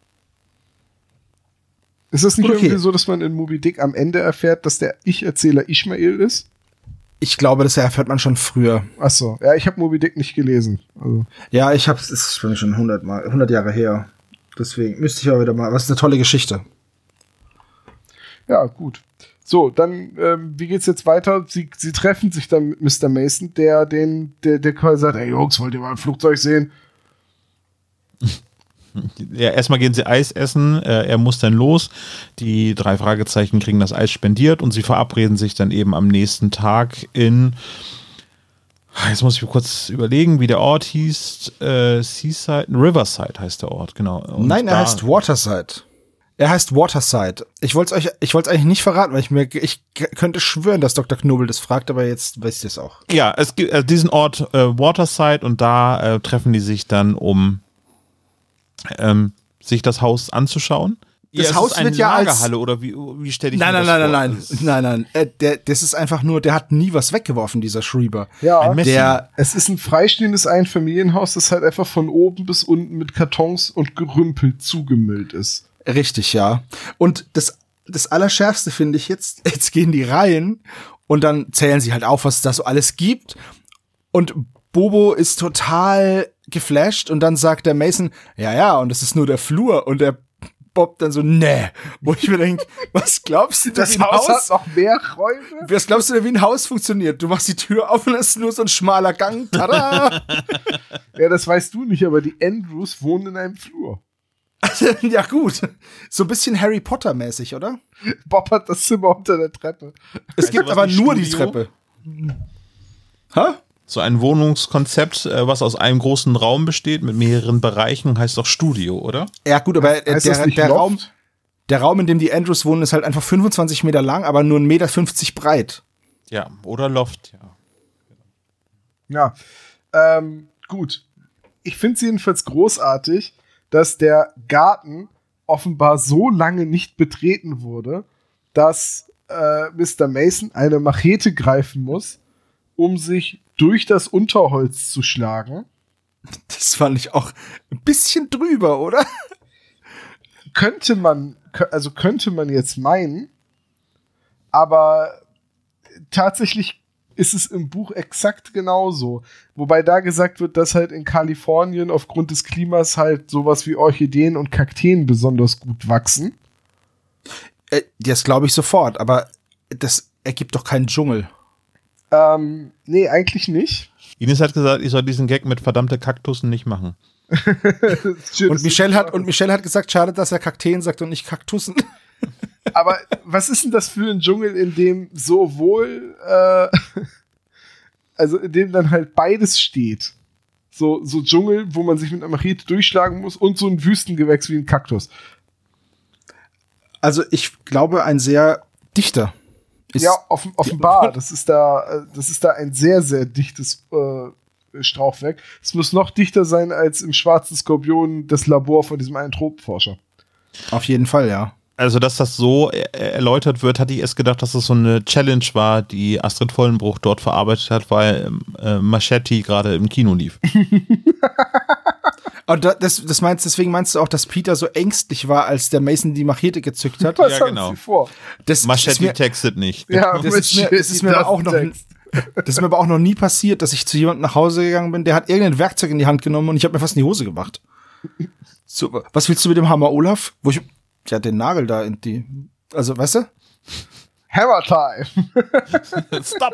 Ist das nicht Okay. irgendwie so, dass man in Moby Dick am Ende erfährt, dass der Ich-Erzähler Ishmael ist? Ich glaube, das erfährt man schon früher. Achso, ja, ich habe Moby Dick nicht gelesen. Also, Ja, ich hab's, das ist schon 100 Mal, 100 Jahre her. Deswegen müsste ich auch wieder mal, was ist eine tolle Geschichte. ja, gut. So, dann, ähm, wie geht's jetzt weiter? Sie, sie treffen sich dann mit Mr. Mason, der den, der, der quasi sagt, ey Jungs, wollt ihr mal ein Flugzeug sehen? Ja, erstmal gehen sie Eis essen, äh, er muss dann los. Die drei Fragezeichen kriegen das Eis spendiert und sie verabreden sich dann eben am nächsten Tag in. Jetzt muss ich kurz überlegen, wie der Ort hieß. Äh, Seaside, Riverside heißt der Ort, genau. Und Nein, er heißt Waterside. Er heißt Waterside. Ich wollte es euch, ich wollte es eigentlich nicht verraten, weil ich mir, ich könnte schwören, dass Dr. Knobel das fragt, aber jetzt weiß ich es auch. Ja, es gibt äh, diesen Ort äh, Waterside und da äh, treffen die sich dann, um ähm, sich das Haus anzuschauen. Das es Haus ist eine wird ja als- Lagerhalle oder wie, wie stelle ich Nein, mir nein, das nein, vor? nein, nein, nein, nein. Äh, der, das ist einfach nur, der hat nie was weggeworfen, dieser Schrieber. Ja. Der, es ist ein freistehendes Einfamilienhaus, das halt einfach von oben bis unten mit Kartons und Gerümpel zugemüllt ist. Richtig, ja. Und das, das Allerschärfste finde ich jetzt, jetzt gehen die rein und dann zählen sie halt auf, was es da so alles gibt. Und Bobo ist total geflasht und dann sagt der Mason, ja, ja, und das ist nur der Flur und der Bob dann so, nee. Wo ich mir denke, was glaubst du, Das Haus hat Haus, noch mehr Räume. was glaubst du denn, wie ein Haus funktioniert? Du machst die Tür auf und es ist nur so ein schmaler Gang. Tada! Ja, das weißt du nicht, aber die Andrews wohnen in einem Flur. ja, gut. So ein bisschen Harry Potter mäßig, oder? Bob hat das Zimmer unter der Treppe. Es Also gibt aber nur die Studio? Treppe. Hä? So ein Wohnungskonzept, äh, was aus einem großen Raum besteht mit mehreren Bereichen, heißt doch Studio, oder? Ja, gut, aber äh, der, der? Raum, der Raum, in dem die Andrews wohnen, ist halt einfach 25 Meter lang, aber nur 1,50 Meter breit. Ja, oder Loft, ja. Ja. Ähm, gut. Ich finde es jedenfalls großartig, dass der Garten offenbar so lange nicht betreten wurde, dass äh, Mr. Mason eine Machete greifen muss, um sich durch das Unterholz zu schlagen. Das fand ich auch ein bisschen drüber, oder? könnte man, also könnte man jetzt meinen, aber tatsächlich ist es im Buch exakt genauso. Wobei da gesagt wird, dass halt in Kalifornien aufgrund des Klimas halt sowas wie Orchideen und Kakteen besonders gut wachsen. Äh, das glaube ich sofort, aber das ergibt doch keinen Dschungel. Ähm, nee, eigentlich nicht. Ines hat gesagt, ich soll diesen Gag mit verdammte Kaktussen nicht machen. Schön, Und Michelle hat, und Michelle hat gesagt, schade, dass er Kakteen sagt und nicht Kaktussen. Aber was ist denn das für ein Dschungel, in dem sowohl, äh, also in dem dann halt beides steht? So, so Dschungel, wo man sich mit einer Machete durchschlagen muss und so ein Wüstengewächs wie ein Kaktus. Also ich glaube, ein sehr dichter. Ist, ja, offen, offenbar. Das ist da, äh, das ist da ein sehr, sehr dichtes äh, Strauchwerk. Es muss noch dichter sein als im schwarzen Skorpion das Labor von diesem einen Tropenforscher. Auf jeden Fall, ja. also, dass das so er erläutert wird, hatte ich erst gedacht, dass das so eine Challenge war, die Astrid Vollenbruch dort verarbeitet hat, weil äh, Machete gerade im Kino lief. Aber da, das, das meinst, deswegen meinst du auch, dass Peter so ängstlich war, als der Mason die Machete gezückt hat? Was Ja, haben genau. Sie vor? Das, Machete mir, textet nicht. Ja, das ist mir, das ist mir aber auch noch, das ist mir aber auch noch nie passiert, dass ich zu jemandem nach Hause gegangen bin, der hat irgendein Werkzeug in die Hand genommen und ich habe mir fast in die Hose gemacht. So, was willst du mit dem Hammer, Olaf? Wo ich, ja, den Nagel da in die, also, weißt du? Hammer Time. Stop!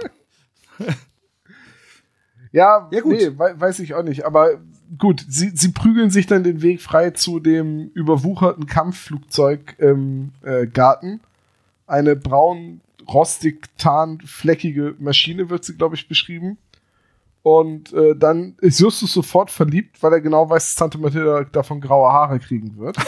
Ja, Ja, gut. nee, wei- weiß ich auch nicht. Aber gut, sie, sie prügeln sich dann den Weg frei zu dem überwucherten Kampfflugzeug im äh, Garten. Eine braun, rostig, tarnfleckige Maschine wird sie, glaube ich, beschrieben. Und äh, dann ist Justus sofort verliebt, weil er genau weiß, dass Tante Mathilda davon graue Haare kriegen wird.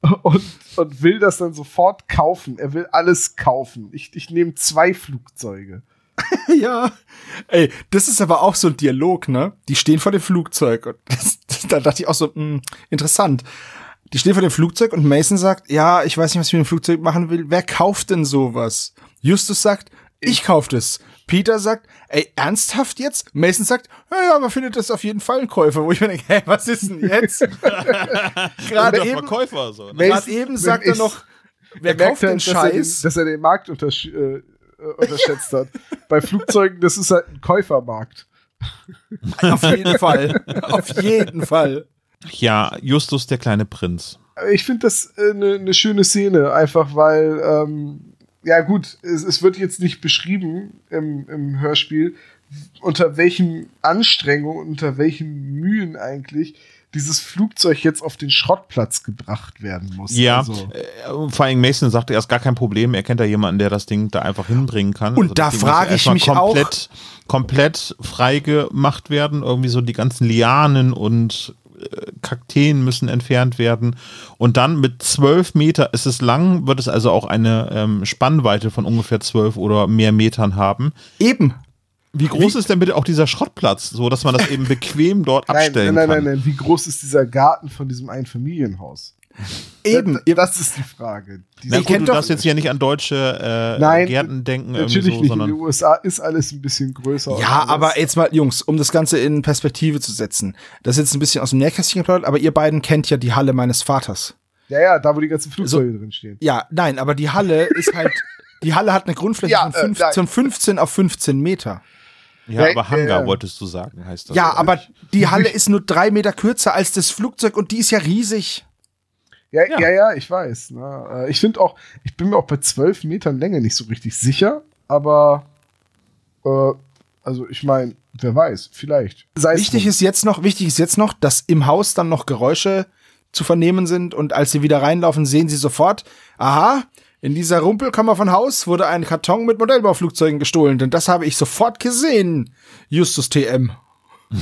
und, und will das dann sofort kaufen. Er will alles kaufen. Ich, ich nehme zwei Flugzeuge. Ja. Ey, das ist aber auch so ein Dialog, ne? Die stehen vor dem Flugzeug und das, das, da dachte ich auch so, mh, interessant. Die stehen vor dem Flugzeug und Mason sagt, ja, ich weiß nicht, was ich mit dem Flugzeug machen will. Wer kauft denn sowas? Justus sagt, ich kauf das. Peter sagt, ey, ernsthaft jetzt? Mason sagt, ja, ja, man findet das auf jeden Fall einen Käufer. Wo ich mir denke, hä, was ist denn jetzt? Gerade Der eben, Verkäufer so. Ne? Mason- gerade eben sagt er noch, wer Er kauft denn er, den, Scheiß? dass er den Markt untersch äh, unterschätzt hat. Bei Flugzeugen, das ist halt ein Käufermarkt. Auf jeden Fall. auf jeden Fall. Ja, Justus der kleine Prinz. Ich finde das eine ne schöne Szene, einfach weil, ähm, ja gut, es, es wird jetzt nicht beschrieben im, im Hörspiel, unter welchen Anstrengungen, unter welchen Mühen eigentlich dieses Flugzeug jetzt auf den Schrottplatz gebracht werden muss. Ja, Also, äh, vor allem Mason sagte, er ist gar kein Problem. Er kennt da jemanden, der das Ding da einfach hinbringen kann. Und da Ding muss frage ich mich auch- komplett, komplett frei gemacht werden. Irgendwie so die ganzen Lianen und äh, Kakteen müssen entfernt werden. Und dann mit zwölf Meter, ist es lang, wird es also auch eine ähm, Spannweite von ungefähr zwölf oder mehr Metern haben. Eben. Wie groß ist denn bitte auch dieser Schrottplatz, so dass man das eben bequem dort nein, abstellen nein, nein, kann? nein, nein. Wie groß ist dieser Garten von diesem Einfamilienhaus? Eben. Das, das ist die Frage. Na gut, kennt du doch- darst jetzt hier nicht an deutsche äh, Nein, Gärten denken, Natürlich so, nicht. In sondern den USA ist alles ein bisschen größer. Ja, aber jetzt mal, Jungs, um das Ganze in Perspektive zu setzen. Das ist jetzt ein bisschen aus dem Nähkästchen geplaudert, aber ihr beiden kennt ja die Halle meines Vaters. Ja, ja, da wo die ganzen Flugzeuge drin stehen. Ja, nein, aber die Halle ist halt, die Halle hat eine Grundfläche Ja, von, äh, fünf, nein. von 15 auf 15 Meter. Ja, Ja, aber Hangar ja. wolltest du sagen, heißt das. Ja, oder aber nicht? die Halle ist nur drei Meter kürzer als das Flugzeug und die ist ja riesig. Ja, Ja. ja, ja, ich weiß. Ne? Äh, Ich finde auch, ich bin mir auch bei 12 Metern Länge nicht so richtig sicher, aber äh, also ich meine, wer weiß, vielleicht. Sei es Wichtig drum. ist jetzt noch, wichtig ist jetzt noch, dass im Haus dann noch Geräusche zu vernehmen sind und als sie wieder reinlaufen, sehen sie sofort, aha, in dieser Rumpelkammer von Haus wurde ein Karton mit Modellbauflugzeugen gestohlen, denn das habe ich sofort gesehen. Justus TM.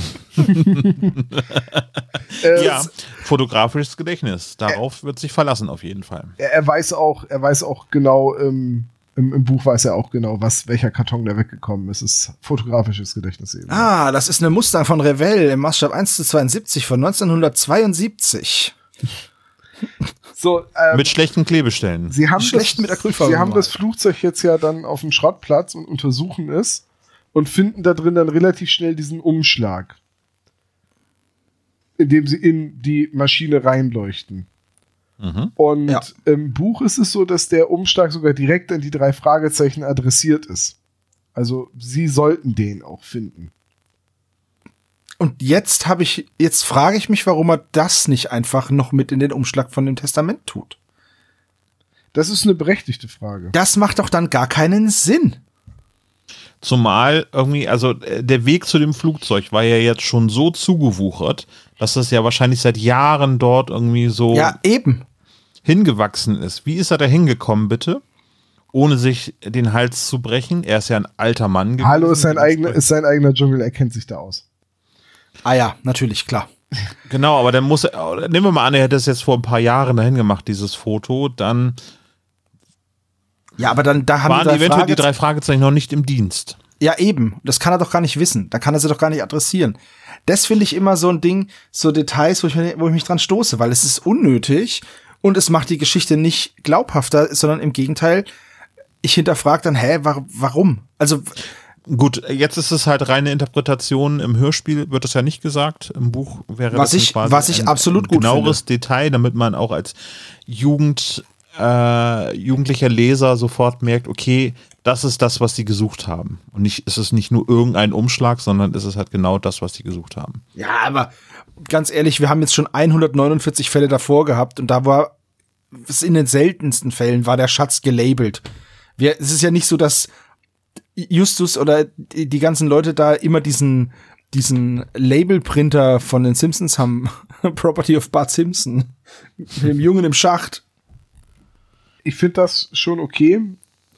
ja, fotografisches Gedächtnis. Darauf wird sich verlassen auf jeden Fall. er, er weiß auch, er weiß auch genau, im, im, im Buch weiß er auch genau, was, welcher Karton da weggekommen ist. Es ist fotografisches Gedächtnis eben. Ah, das ist eine Mustang von Revell im Maßstab 1 zu 72 von 1972. So, ähm, Mit schlechten Klebestellen. Sie haben, Schlecht das, mit Acrylfarbe Sie haben das Flugzeug jetzt ja dann auf dem Schrottplatz und untersuchen es und finden da drin dann relativ schnell diesen Umschlag, in dem sie in die Maschine reinleuchten. Mhm. Und Ja. im Buch ist es so, dass der Umschlag sogar direkt an die drei Fragezeichen adressiert ist. Also sie sollten den auch finden. Und jetzt habe ich, jetzt frage ich mich, warum er das nicht einfach noch mit in den Umschlag von dem Testament tut. Das ist eine berechtigte Frage. Das macht doch dann gar keinen Sinn. Zumal irgendwie, also äh, der Weg zu dem Flugzeug war ja jetzt schon so zugewuchert, dass das ja wahrscheinlich seit Jahren dort irgendwie so Ja, eben. hingewachsen ist. Wie ist er da hingekommen, bitte? Ohne sich den Hals zu brechen. Er ist ja ein alter Mann gewesen. Hallo ist sein, eigener, ist sein eigener Dschungel, er kennt sich da aus. Ah ja, natürlich, klar. Genau, aber dann muss er, nehmen wir mal an, er hätte es jetzt vor ein paar Jahren dahin gemacht, dieses Foto, dann Ja, aber dann, da haben waren die drei eventuell die drei Fragezeichen noch nicht im Dienst. Ja, eben. Das kann er doch gar nicht wissen. Da kann er sie doch gar nicht adressieren. Das finde ich immer so ein Ding, so Details, wo ich, wo ich mich dran stoße, weil es ist unnötig. und es macht die Geschichte nicht glaubhafter, sondern im Gegenteil, ich hinterfrage dann, hä, wa warum? Also Gut, jetzt ist es halt reine Interpretation. Im Hörspiel wird das ja nicht gesagt. Im Buch wäre Was das ich- quasi was ich ein absolut gut genaueres Detail, damit man auch als Jugend, äh, jugendlicher Leser sofort merkt, okay, das ist das, was sie gesucht haben. Und nicht, es ist nicht nur irgendein Umschlag, sondern es ist halt genau das, was sie gesucht haben. Ja, aber ganz ehrlich, wir haben jetzt schon 149 Fälle davor gehabt und da war es in den seltensten Fällen war der Schatz gelabelt. Wir, es ist ja nicht so, dass Justus oder die, ganzen Leute da immer diesen diesen Labelprinter von den Simpsons haben. Property of Bart Simpson. Mit dem Jungen im Schacht. Ich finde das schon okay.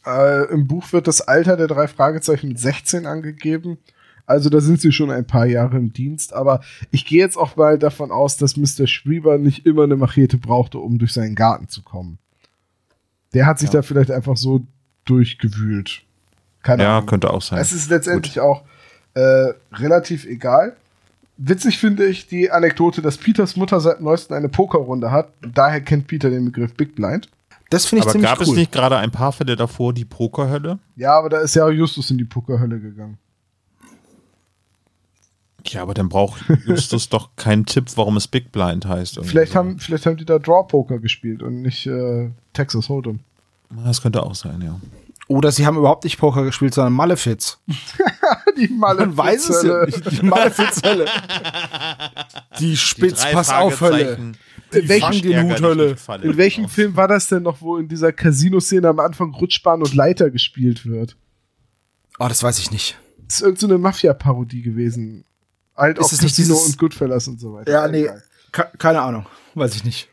Äh, Im Buch wird das Alter der drei Fragezeichen mit 16 angegeben. Also da sind sie schon ein paar Jahre im Dienst. Aber ich gehe jetzt auch mal davon aus, dass Mr. Schrieber nicht immer eine Machete brauchte, um durch seinen Garten zu kommen. Der hat sich da vielleicht einfach so durchgewühlt. Keine Ja, Ahnung. könnte auch sein. Es ist letztendlich auch äh, relativ egal. Witzig finde ich die Anekdote, dass Peters Mutter seit neuestem eine Pokerrunde hat. Daher kennt Peter den Begriff Big Blind. Das finde ich Aber ziemlich gab cool. es nicht gerade ein paar Fälle davor, die Pokerhölle? Ja, aber da ist ja auch Justus in die Pokerhölle gegangen. Ja, aber dann braucht Justus doch keinen Tipp, warum es Big Blind heißt. Vielleicht so. haben, vielleicht haben die da Draw Poker gespielt und nicht äh, Texas Hold'em. Das könnte auch sein, ja. Oder sie haben überhaupt nicht Poker gespielt, sondern Malefiz. Die Malle Man weiß es ja nicht. Die Malefiz-Hölle. Die Spitz, drei pass auf, Hölle. Fragezeichen. In welchem, Hölle. in welchem Film war das denn noch, wo in dieser Casino-Szene am Anfang Rutschbahn und Leiter gespielt wird? Oh, das weiß ich nicht. Das ist irgendeine Mafia-Parodie gewesen. Halt Ist nicht Casino dieses- und Goodfellas und so weiter. Ja, nee. Keine Ahnung. Weiß ich nicht.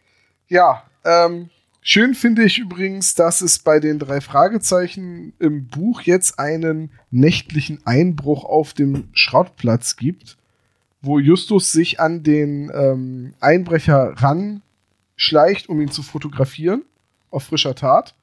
Ja, ähm, schön finde ich übrigens, dass es bei den drei Fragezeichen im Buch jetzt einen nächtlichen Einbruch auf dem Schrottplatz gibt, wo Justus sich an den ähm, Einbrecher ranschleicht, um ihn zu fotografieren, auf frischer Tat.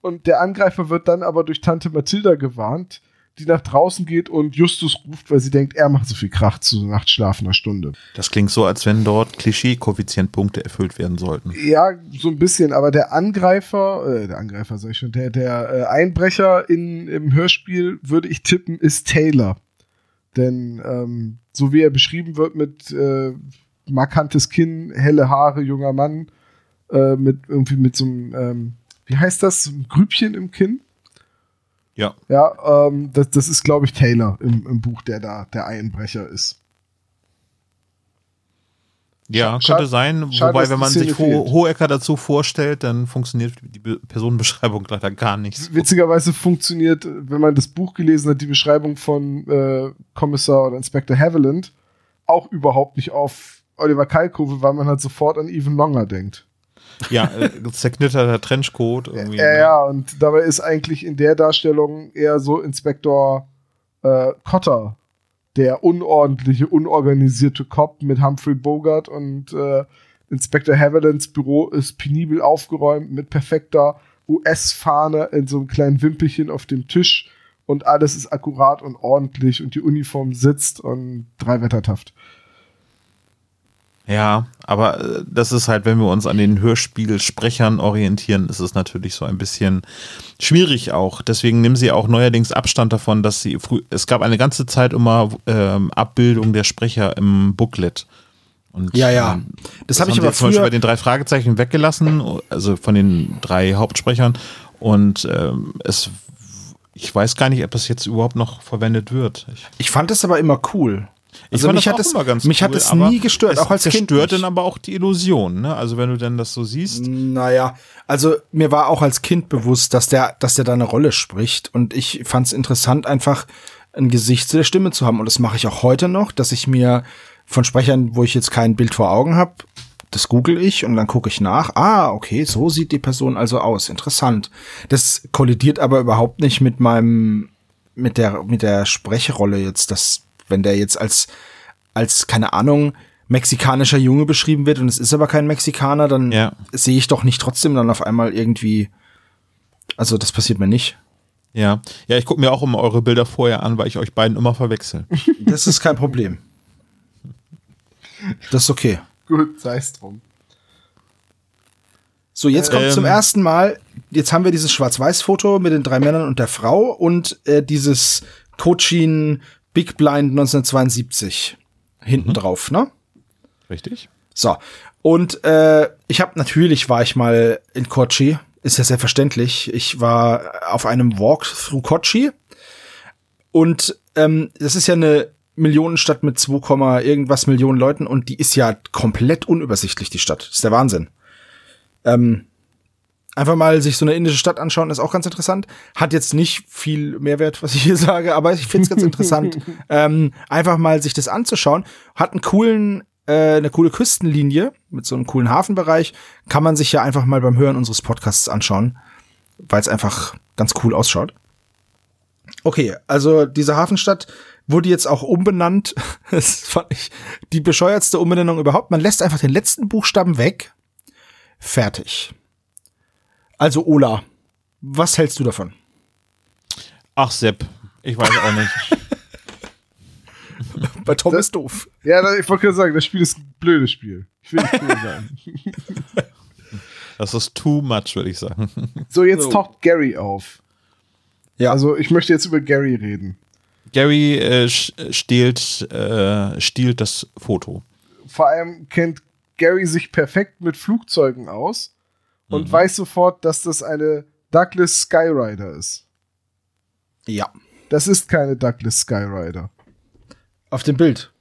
Und der Angreifer wird dann aber durch Tante Mathilda gewarnt, die nach draußen geht und Justus ruft, weil sie denkt, er macht so viel Krach zu nachtschlafender Stunde. Das klingt so, als wenn dort Klischee-Koeffizientpunkte erfüllt werden sollten. Ja, so ein bisschen, aber der Angreifer, äh, der Angreifer sag ich schon, der, der äh, Einbrecher in, im Hörspiel, würde ich tippen, ist Taylor. Denn ähm, so wie er beschrieben wird mit äh, markantes Kinn, helle Haare, junger Mann, äh, mit irgendwie mit so einem, ähm, wie heißt das, so ein Grübchen im Kinn? Ja. Ja, ähm, das, das ist, glaube ich, Taylor im, im Buch, der da der Einbrecher ist. Ja, Schade- könnte sein. schade, Wobei, wenn man Szene sich Ho. Hohecker dazu vorstellt, dann funktioniert die Be Personenbeschreibung leider gar nicht. so. Witzigerweise funktioniert, wenn man das Buch gelesen hat, die Beschreibung von äh, Kommissar oder Inspector Haviland auch überhaupt nicht auf Oliver Kalkofe, weil man halt sofort an Even Longer denkt. Ja, äh, zerknitterter Trenchcoat irgendwie. Ja, ne? ja, und dabei ist eigentlich in der Darstellung eher so Inspektor äh, Cotter, der unordentliche, unorganisierte Cop mit Humphrey Bogart und äh, Inspektor Havilands Büro ist penibel aufgeräumt mit perfekter US-Fahne in so einem kleinen Wimpelchen auf dem Tisch und alles ist akkurat und ordentlich und die Uniform sitzt und drei Wettertaft. Ja, aber äh, das ist halt, wenn wir uns an den Hörspielsprechern orientieren, ist es natürlich so ein bisschen schwierig auch. Deswegen nehmen sie auch neuerdings Abstand davon, dass sie früh, es gab eine ganze Zeit immer ähm, Abbildung der Sprecher im Booklet. Und, Ja, ja. ähm, Das das habe ich aber zum Beispiel bei den drei Fragezeichen weggelassen, also von den drei Hauptsprechern. Und ähm, es, ich weiß gar nicht, ob das jetzt überhaupt noch verwendet wird. Ich, Ich fand es aber immer cool. Ich Also mich hat es- mich hat cool, es aber nie gestört, es auch als Kind zerstört nicht. dann aber auch die Illusion, ne? Also wenn du denn das so siehst. Naja, also mir war auch als Kind bewusst, dass der, dass der da eine Rolle spricht. Und ich fand es interessant, einfach ein Gesicht zu der Stimme zu haben. Und das mache ich auch heute noch, dass ich mir von Sprechern, wo ich jetzt kein Bild vor Augen habe, das google ich und dann gucke ich nach. Ah, okay, so sieht die Person also aus. Interessant. Das kollidiert aber überhaupt nicht mit meinem, mit der, mit der Sprechrolle jetzt, dass, wenn der jetzt als, als, keine Ahnung, mexikanischer Junge beschrieben wird und es ist aber kein Mexikaner, dann Ja. sehe ich doch nicht trotzdem dann auf einmal irgendwie, also das passiert mir nicht. Ja, ja, ich gucke mir auch immer eure Bilder vorher an, weil ich euch beiden immer verwechsel. Das ist kein Problem. Das ist okay. Gut, sei es drum. So, jetzt kommt Ähm. zum ersten Mal, jetzt haben wir dieses Schwarz-Weiß-Foto mit den drei Männern und der Frau und äh, dieses Cochin Big Blind 1972 hinten drauf, ne? Richtig? So. Und äh, ich habe natürlich war ich mal in Kochi, ist ja selbstverständlich. Ich war auf einem Walk through Kochi und ähm, das ist ja eine Millionenstadt mit 2, Komma irgendwas Millionen Leuten und die ist ja komplett unübersichtlich, die Stadt. Das ist der Wahnsinn. Ähm, einfach mal sich so eine indische Stadt anschauen, ist auch ganz interessant. Hat jetzt nicht viel Mehrwert, was ich hier sage, aber ich finde es ganz interessant, ähm, einfach mal sich das anzuschauen. Hat einen coolen, äh, eine coole Küstenlinie mit so einem coolen Hafenbereich. Kann man sich ja einfach mal beim Hören unseres Podcasts anschauen, weil es einfach ganz cool ausschaut. Okay, also diese Hafenstadt wurde jetzt auch umbenannt. Das fand ich die bescheuertste Umbenennung überhaupt. Man lässt einfach den letzten Buchstaben weg. Fertig. Also Ola, was hältst du davon? Ach, Sepp, ich weiß auch nicht. Bei Tom Das- ist doof. Ja, da- ich wollte gerade sagen, das Spiel ist ein blödes Spiel. Ich will nicht cool sein. Das ist too much, würde ich sagen. So, jetzt So. taucht Gary auf. Ja. Also, ich möchte jetzt über Gary reden. Gary äh, sch- stiehlt, äh, stiehlt das Foto. Vor allem kennt Gary sich perfekt mit Flugzeugen aus und Mhm. weiß sofort, dass das eine Douglas Skyrider ist. Ja. Das ist keine Douglas Skyrider. Auf dem Bild.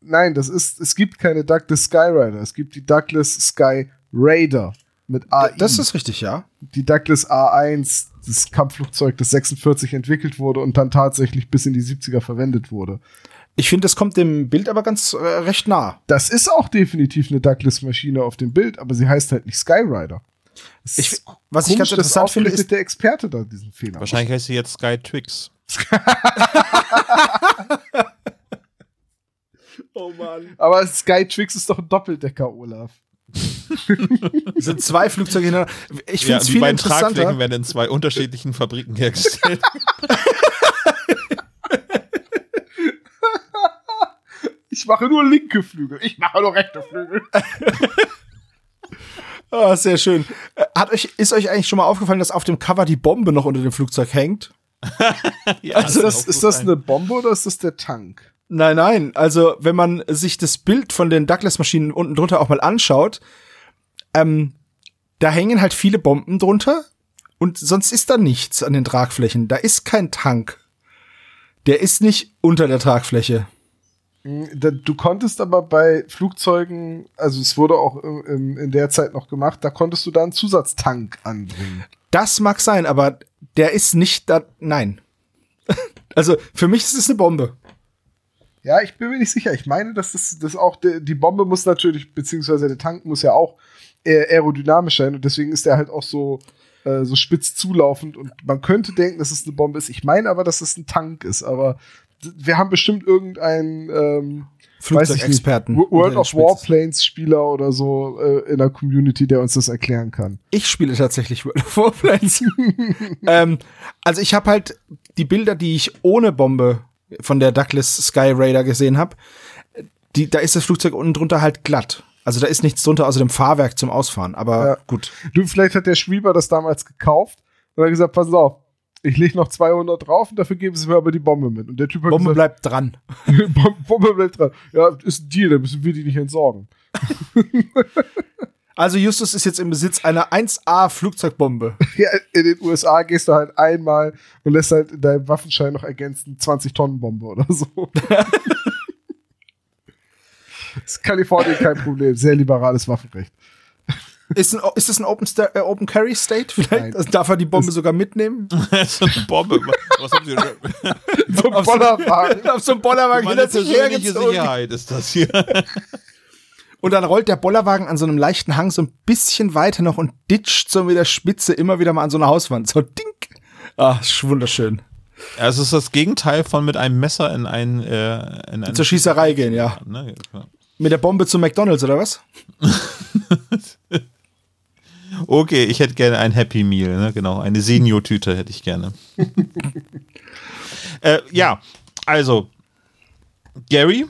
Nein, das ist, es gibt keine Douglas Skyrider. Es gibt die Douglas Sky Raider mit AI. Das ist richtig, ja. die Douglas A1, das Kampfflugzeug, das 46 entwickelt wurde und dann tatsächlich bis in die 70er verwendet wurde. Ich finde, das kommt dem Bild aber ganz äh, recht nah. Das ist auch definitiv eine Douglas-Maschine auf dem Bild, aber sie heißt halt nicht Skyrider. Ich, was ich ganz interessant finde, ist, der Experte da diesen Fehler. Wahrscheinlich heißt sie jetzt Sky Twix. oh Mann. Aber Sky Twix ist doch ein Doppeldecker, Olaf. Es sind zwei Flugzeuge hintereinander. Ich finde Ja, es die viel beiden Tragflächen interessanter. werden in zwei unterschiedlichen Fabriken hergestellt. Ich mache nur linke Flügel. Ich mache nur rechte Flügel. Ah, sehr schön. Äh, Hat euch, ist euch eigentlich schon mal aufgefallen, dass auf dem Cover die Bombe noch unter dem Flugzeug hängt? ja, Ist das, ist das eine Bombe oder ist das der Tank? Nein, nein. Also, wenn man sich das Bild von den Douglas-Maschinen unten drunter auch mal anschaut, ähm, da hängen halt viele Bomben drunter und sonst ist da nichts an den Tragflächen. Da ist kein Tank. Der ist nicht unter der Tragfläche. Da- Du konntest aber bei Flugzeugen, also es wurde auch in der Zeit noch gemacht, da konntest du da einen Zusatztank anbringen. Das mag sein, aber der ist nicht da. Nein. also, für mich ist es eine Bombe. Ja, ich bin mir nicht sicher. Ich meine, dass das, das auch, die, Bombe muss natürlich, beziehungsweise der Tank muss ja auch aerodynamisch sein und deswegen ist der halt auch so, äh, so spitz zulaufend und man könnte denken, dass es eine Bombe ist. Ich meine aber, dass es ein Tank ist, aber wir haben bestimmt irgendeinen ähm, Flugzeugexperten. Wo- World of. Warplanes Spieler oder so äh, in der Community, der uns das erklären kann. Ich spiele tatsächlich World of Warplanes. ähm, also ich habe halt die Bilder, die ich ohne Bombe von der Douglas Sky Raider gesehen habe, die, da ist das Flugzeug unten drunter halt glatt. Also da ist nichts drunter außer dem Fahrwerk zum Ausfahren. Aber Ja. gut. Du, vielleicht hat der Schwieber das damals gekauft und hat gesagt, pass auf, ich leg noch 200 drauf und dafür geben sie mir aber die Bombe mit. Und der Typ hat Bombe gesagt, bleibt dran. Bom- Bombe bleibt dran. Ja, ist ein Deal, dann müssen wir die nicht entsorgen. Also Justus ist jetzt im Besitz einer 1A Flugzeugbombe. Ja, in den USA gehst du halt einmal und lässt halt in deinem Waffenschein noch ergänzen 20 Tonnen Bombe oder so. ist Kalifornien kein Problem, sehr liberales Waffenrecht. Ist, ein, ist das ein Open, äh, Open Carry State vielleicht? Also darf er die Bombe sogar mitnehmen? so eine Bombe. Was haben Sie So ein Bollerwagen. Auf so einem Bollerwagen hinter sich hergezogen. Sicherheit ist das hier. Und dann rollt der Bollerwagen an so einem leichten Hang so ein bisschen weiter noch und ditcht so mit der Spitze immer wieder mal an so einer Hauswand. So dink. Ah, ist wunderschön. Also es ist das Gegenteil von mit einem Messer in ein äh, in eine Zur Schießerei gehen, ja. Ne? ja. Mit der Bombe zum McDonalds, oder was? Okay, ich hätte gerne ein Happy Meal, ne? genau, eine Senior-Tüte hätte ich gerne. äh, ja, also Gary,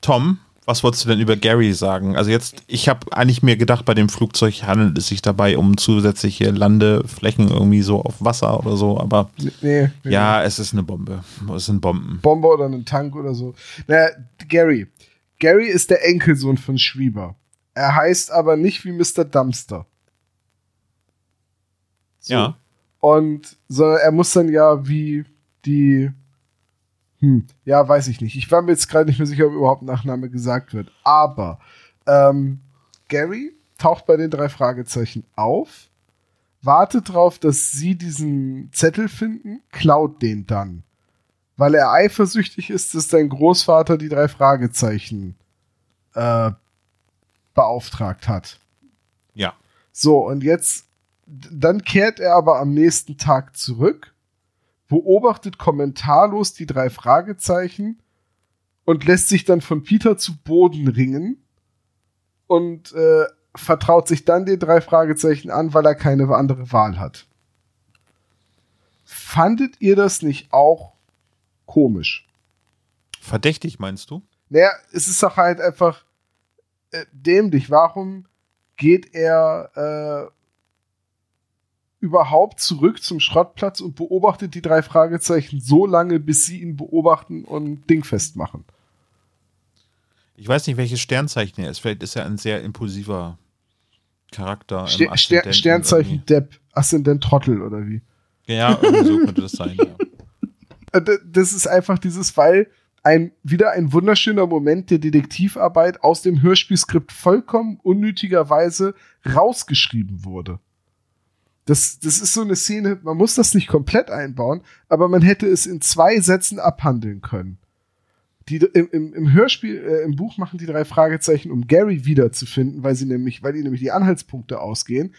Tom Was wolltest du denn über Gary sagen? Also jetzt, ich habe eigentlich mir gedacht, bei dem Flugzeug handelt es sich dabei um zusätzliche Landeflächen irgendwie so auf Wasser oder so, aber Nee, nee, ja, es ist eine Bombe. Es sind Bomben. Bombe oder einen Tank oder so. Naja, Gary. Gary ist der Enkelsohn von Schwieber. Er heißt aber nicht wie Mr. Dumpster. So. Ja. Und sondern er muss dann ja wie die. Hm, ja, weiß ich nicht. Ich war mir jetzt gerade nicht mehr sicher, ob überhaupt Nachname gesagt wird. Aber ähm, Gary taucht bei den drei Fragezeichen auf, wartet darauf, dass sie diesen Zettel finden, klaut den dann. Weil er eifersüchtig ist, dass sein Großvater die drei Fragezeichen äh, beauftragt hat. Ja. So, und jetzt, dann kehrt er aber am nächsten Tag zurück, beobachtet kommentarlos die drei Fragezeichen und lässt sich dann von Peter zu Boden ringen und äh, vertraut sich dann den drei Fragezeichen an, weil er keine andere Wahl hat. Fandet ihr das nicht auch komisch? Verdächtig meinst du? Naja, es ist doch halt einfach äh, dämlich. Warum geht er äh, überhaupt zurück zum Schrottplatz und beobachtet die drei Fragezeichen so lange, bis sie ihn beobachten und dingfest machen? Ich weiß nicht, welches Sternzeichen er ist. Vielleicht ist er ein sehr impulsiver Charakter. Ster Aszendenten Sternzeichen Depp, Aszendent Trottel oder wie? irgendwie. Ja, irgendwie so könnte das sein. Ja. Äh, Das ist einfach dieses, weil ein, wieder ein wunderschöner Moment der Detektivarbeit aus dem Hörspielskript vollkommen unnötigerweise rausgeschrieben wurde. Das, das ist so eine Szene, man muss das nicht komplett einbauen, aber man hätte es in zwei Sätzen abhandeln können. Die, im, im, Im Hörspiel, äh, im Buch machen die drei Fragezeichen, um Gary wiederzufinden, weil sie nämlich, weil die nämlich die Anhaltspunkte ausgehen.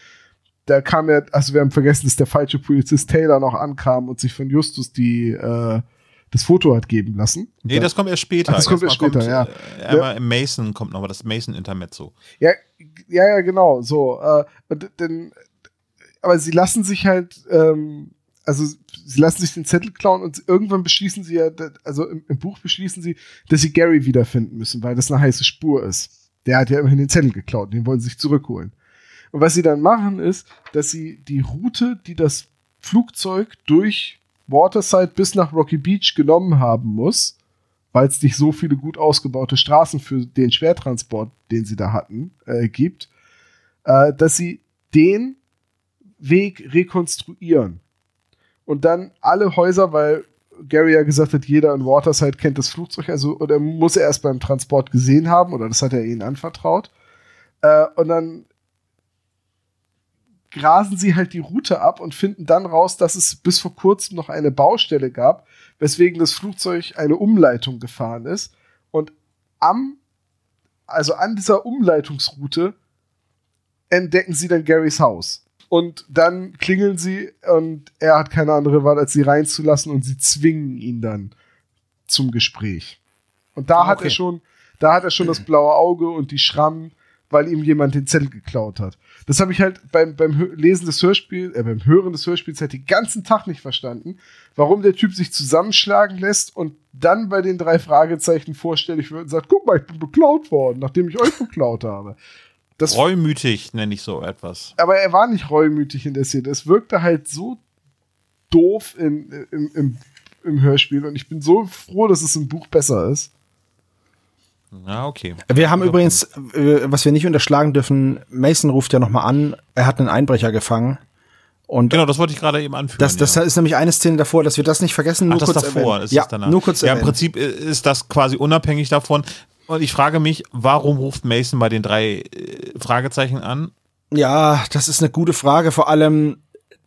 Da kam ja, also wir haben vergessen, dass der falsche Polizist Taylor noch ankam und sich von Justus die, äh, das Foto hat geben lassen. Und Nee, dann- das kommt erst später. Ach, das kommt erst später, kommt, Äh, einmal im Mason kommt noch mal das Mason-Intermezzo. Ja, ja, ja, genau, so. Äh, und denn, aber sie lassen sich halt, ähm, also sie lassen sich den Zettel klauen und irgendwann beschließen sie ja, also im, im Buch beschließen sie, dass sie Gary wiederfinden müssen, weil das eine heiße Spur ist. Der hat ja immerhin den Zettel geklaut, den wollen sie sich zurückholen. Und was sie dann machen, ist, dass sie die Route, die das Flugzeug durch Waterside bis nach Rocky Beach genommen haben muss, weil es nicht so viele gut ausgebaute Straßen für den Schwertransport, den sie da hatten, äh, gibt, äh, dass sie den Weg rekonstruieren. Und dann alle Häuser, weil Gary ja gesagt hat, jeder in Waterside kennt das Flugzeug, also oder muss er erst beim Transport gesehen haben, oder das hat er ihnen anvertraut. Äh, und dann grasen sie halt die Route ab und finden dann raus, dass es bis vor kurzem noch eine Baustelle gab, weswegen das Flugzeug eine Umleitung gefahren ist. Und am, also an dieser Umleitungsroute entdecken sie dann Garys Haus. Und dann klingeln sie und er hat keine andere Wahl, als sie reinzulassen und sie zwingen ihn dann zum Gespräch. Und da Ah, hat okay. er schon, da hat er schon das blaue Auge und die Schrammen, weil ihm jemand den Zettel geklaut hat. Das habe ich halt beim, beim Lesen des Hörspiels, äh, beim Hören des Hörspiels halt den ganzen Tag nicht verstanden, warum der Typ sich zusammenschlagen lässt und dann bei den drei Fragezeichen vorstellig wird und sagt, guck mal, ich bin beklaut worden, nachdem ich euch beklaut habe. Das, Reumütig nenne ich so etwas. aber er war nicht reumütig in der Szene. Es wirkte halt so doof in, im, im, im Hörspiel und ich bin so froh, dass es im Buch besser ist. Ja, okay. Wir haben übrigens, äh, was wir nicht unterschlagen dürfen, Mason ruft ja noch mal an, er hat einen Einbrecher gefangen. Und Genau, das wollte ich gerade eben anführen. das, das ja. ist nämlich eine Szene davor, dass wir das nicht vergessen, nur Ach, das kurz davor, erwähnen. ist ja, es danach. nur kurz ja, im erwähnen. Prinzip ist das quasi unabhängig davon. Und ich frage mich, warum ruft Mason bei den drei äh, Fragezeichen an? Ja, das ist eine gute Frage. Vor allem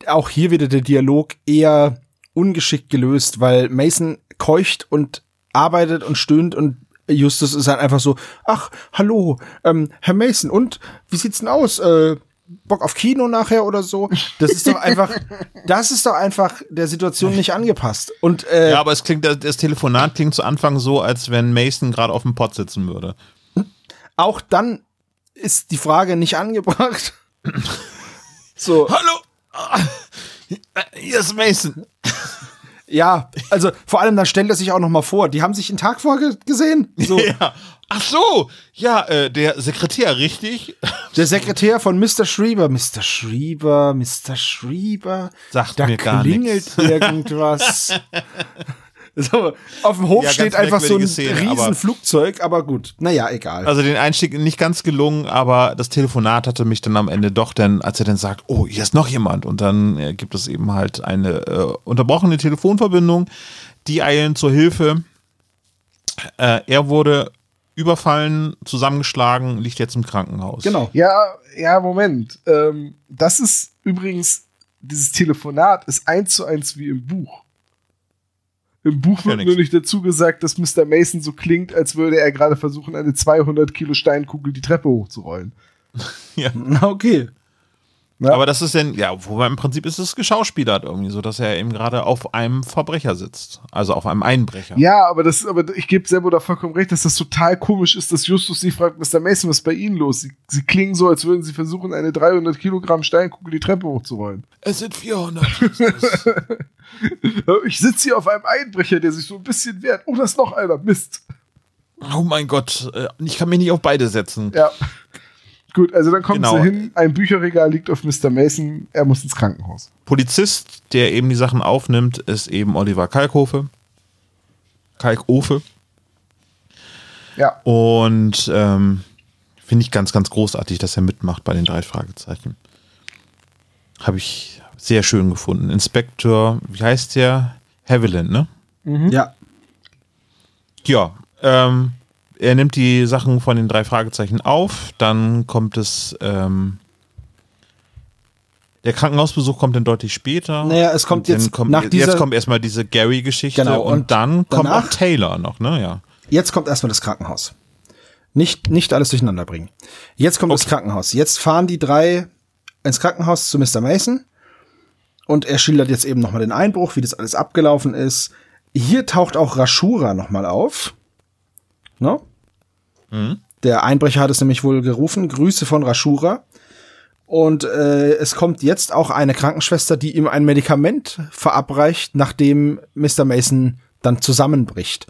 auch hier wieder der Dialog eher ungeschickt gelöst, weil Mason keucht und arbeitet und stöhnt und Justus ist halt einfach so, ach, hallo, ähm, Herr Mason, und wie sieht's denn aus? Äh, Bock auf Kino nachher oder so? Das ist doch einfach, das ist doch einfach der Situation nicht angepasst. Und äh, Ja, aber es klingt, das, Telefonat klingt zu Anfang so, als wenn Mason gerade auf dem Pott sitzen würde. auch dann ist die Frage nicht angebracht. so. Hallo! Hier ist Mason. Ja, also vor allem dann stellt er sich auch noch mal vor. Die haben sich einen Tag vorher gesehen. So, Ja. Ach so, ja, äh, der Sekretär, richtig? Der Sekretär von Mr. Schrieber. Mr. Schrieber, Mr. Schrieber. Sagt da mir gar klingelt irgendwas. so, auf dem Hof Ja, steht einfach so ein Szene, aber- Riesenflugzeug, aber gut. Naja, egal. Also den Einstieg nicht ganz gelungen, aber das Telefonat hatte mich dann am Ende doch dann, als er dann sagt, oh, hier ist noch jemand. Und dann äh, gibt es eben halt eine äh, unterbrochene Telefonverbindung. Die eilen zur Hilfe. Äh, er wurde überfallen, zusammengeschlagen, liegt jetzt im Krankenhaus. genau. Ja, ja, Moment. Ähm, das ist übrigens, dieses Telefonat ist eins zu eins wie im Buch. Im Buch Ja, wird nix. nur nicht dazu gesagt, dass Mr. Mason so klingt, als würde er gerade versuchen, eine 200 Kilo Steinkugel die Treppe hochzurollen. Na, okay. Ja. Aber das ist dann, ja, wobei im Prinzip ist es geschauspielert irgendwie, so dass er eben gerade auf einem Verbrecher sitzt. Also auf einem Einbrecher. Ja, aber das, aber ich gebe Sebo da vollkommen recht, dass das total komisch ist, dass Justus sie fragt, Mr. Mason, was ist bei Ihnen los? Sie, sie klingen so, als würden sie versuchen, eine 300 Kilogramm Steinkugel die Treppe hochzurollen. Es sind 400. Ich sitze hier auf einem Einbrecher, der sich so ein bisschen wehrt. Oh, da ist noch einer. Mist. oh mein Gott, äh, ich kann mich nicht auf beide setzen. Ja. Gut, also dann kommen Genau. sie hin, ein Bücherregal liegt auf Mr. Mason, er muss ins Krankenhaus. Polizist, der eben die Sachen aufnimmt, ist eben Oliver Kalkofe. Kalkofe. Ja. Und ähm, finde ich ganz, ganz großartig, dass er mitmacht bei den drei Fragezeichen. Habe ich sehr schön gefunden. Inspektor, wie heißt der? Haviland, ne? Ja. Ja, ähm, er nimmt die Sachen von den drei Fragezeichen auf, dann kommt es, ähm, der Krankenhausbesuch kommt dann deutlich später. Naja, es kommt jetzt kommt, nach dieser- Jetzt kommt erstmal diese Gary-Geschichte Genau, und, und dann kommt danach- auch Taylor noch, ne? Ja. Jetzt kommt erstmal das Krankenhaus. Nicht, nicht alles durcheinander bringen. Jetzt kommt das Krankenhaus. Jetzt fahren die drei ins Krankenhaus zu Mr. Mason. Und er schildert jetzt eben nochmal den Einbruch, wie das alles abgelaufen ist. Hier taucht auch Rashura nochmal auf. Ne? Der Einbrecher hat es nämlich wohl gerufen. Grüße von Rashura. Und äh, es kommt jetzt auch eine Krankenschwester, die ihm ein Medikament verabreicht, nachdem Mr. Mason dann zusammenbricht.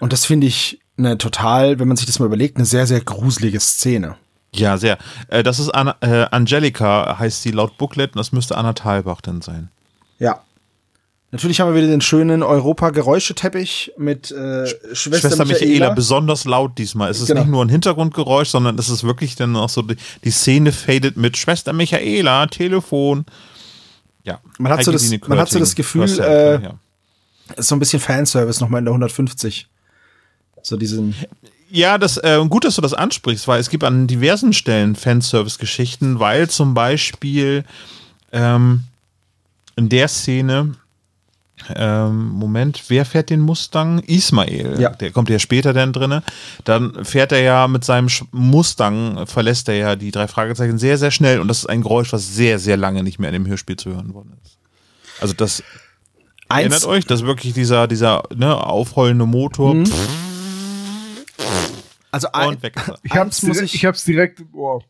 Und das finde ich eine total, wenn man sich das mal überlegt, eine sehr, sehr gruselige Szene. Ja, sehr. Äh, das ist äh, Angelika, heißt sie laut Booklet, und das müsste Anna Thalbach dann sein. Ja. Natürlich haben wir wieder den schönen Europa-Geräuscheteppich mit äh, Schwester, Schwester Michaela, Michaela. besonders laut diesmal. Es ist Genau. nicht nur ein Hintergrundgeräusch, sondern es ist wirklich dann auch so, die, die Szene fadet mit Schwester Michaela, Telefon. Ja. Man hat so das- man hat so das Gefühl, Hörst du, äh, Ist so ein bisschen Fanservice nochmal in der 150. So diesen. Ja, das äh, gut, dass du das ansprichst, weil es gibt an diversen Stellen Fanservice-Geschichten, weil zum Beispiel ähm, in der Szene, ähm, Moment, wer fährt den Mustang? Ismail. Ja. Der kommt ja später dann drinne. Dann fährt er ja mit seinem Sch- Mustang, verlässt er ja die drei Fragezeichen sehr, sehr schnell und das ist ein Geräusch, was sehr, sehr lange nicht mehr in dem Hörspiel zu hören worden ist. Also das erinnert Eins, euch, das ist wirklich dieser, dieser ne, aufheulende Motor Mhm. also ein, und weg ist er. Ich hab's, Eins muss direkt, ich- ich hab's direkt im Ohr.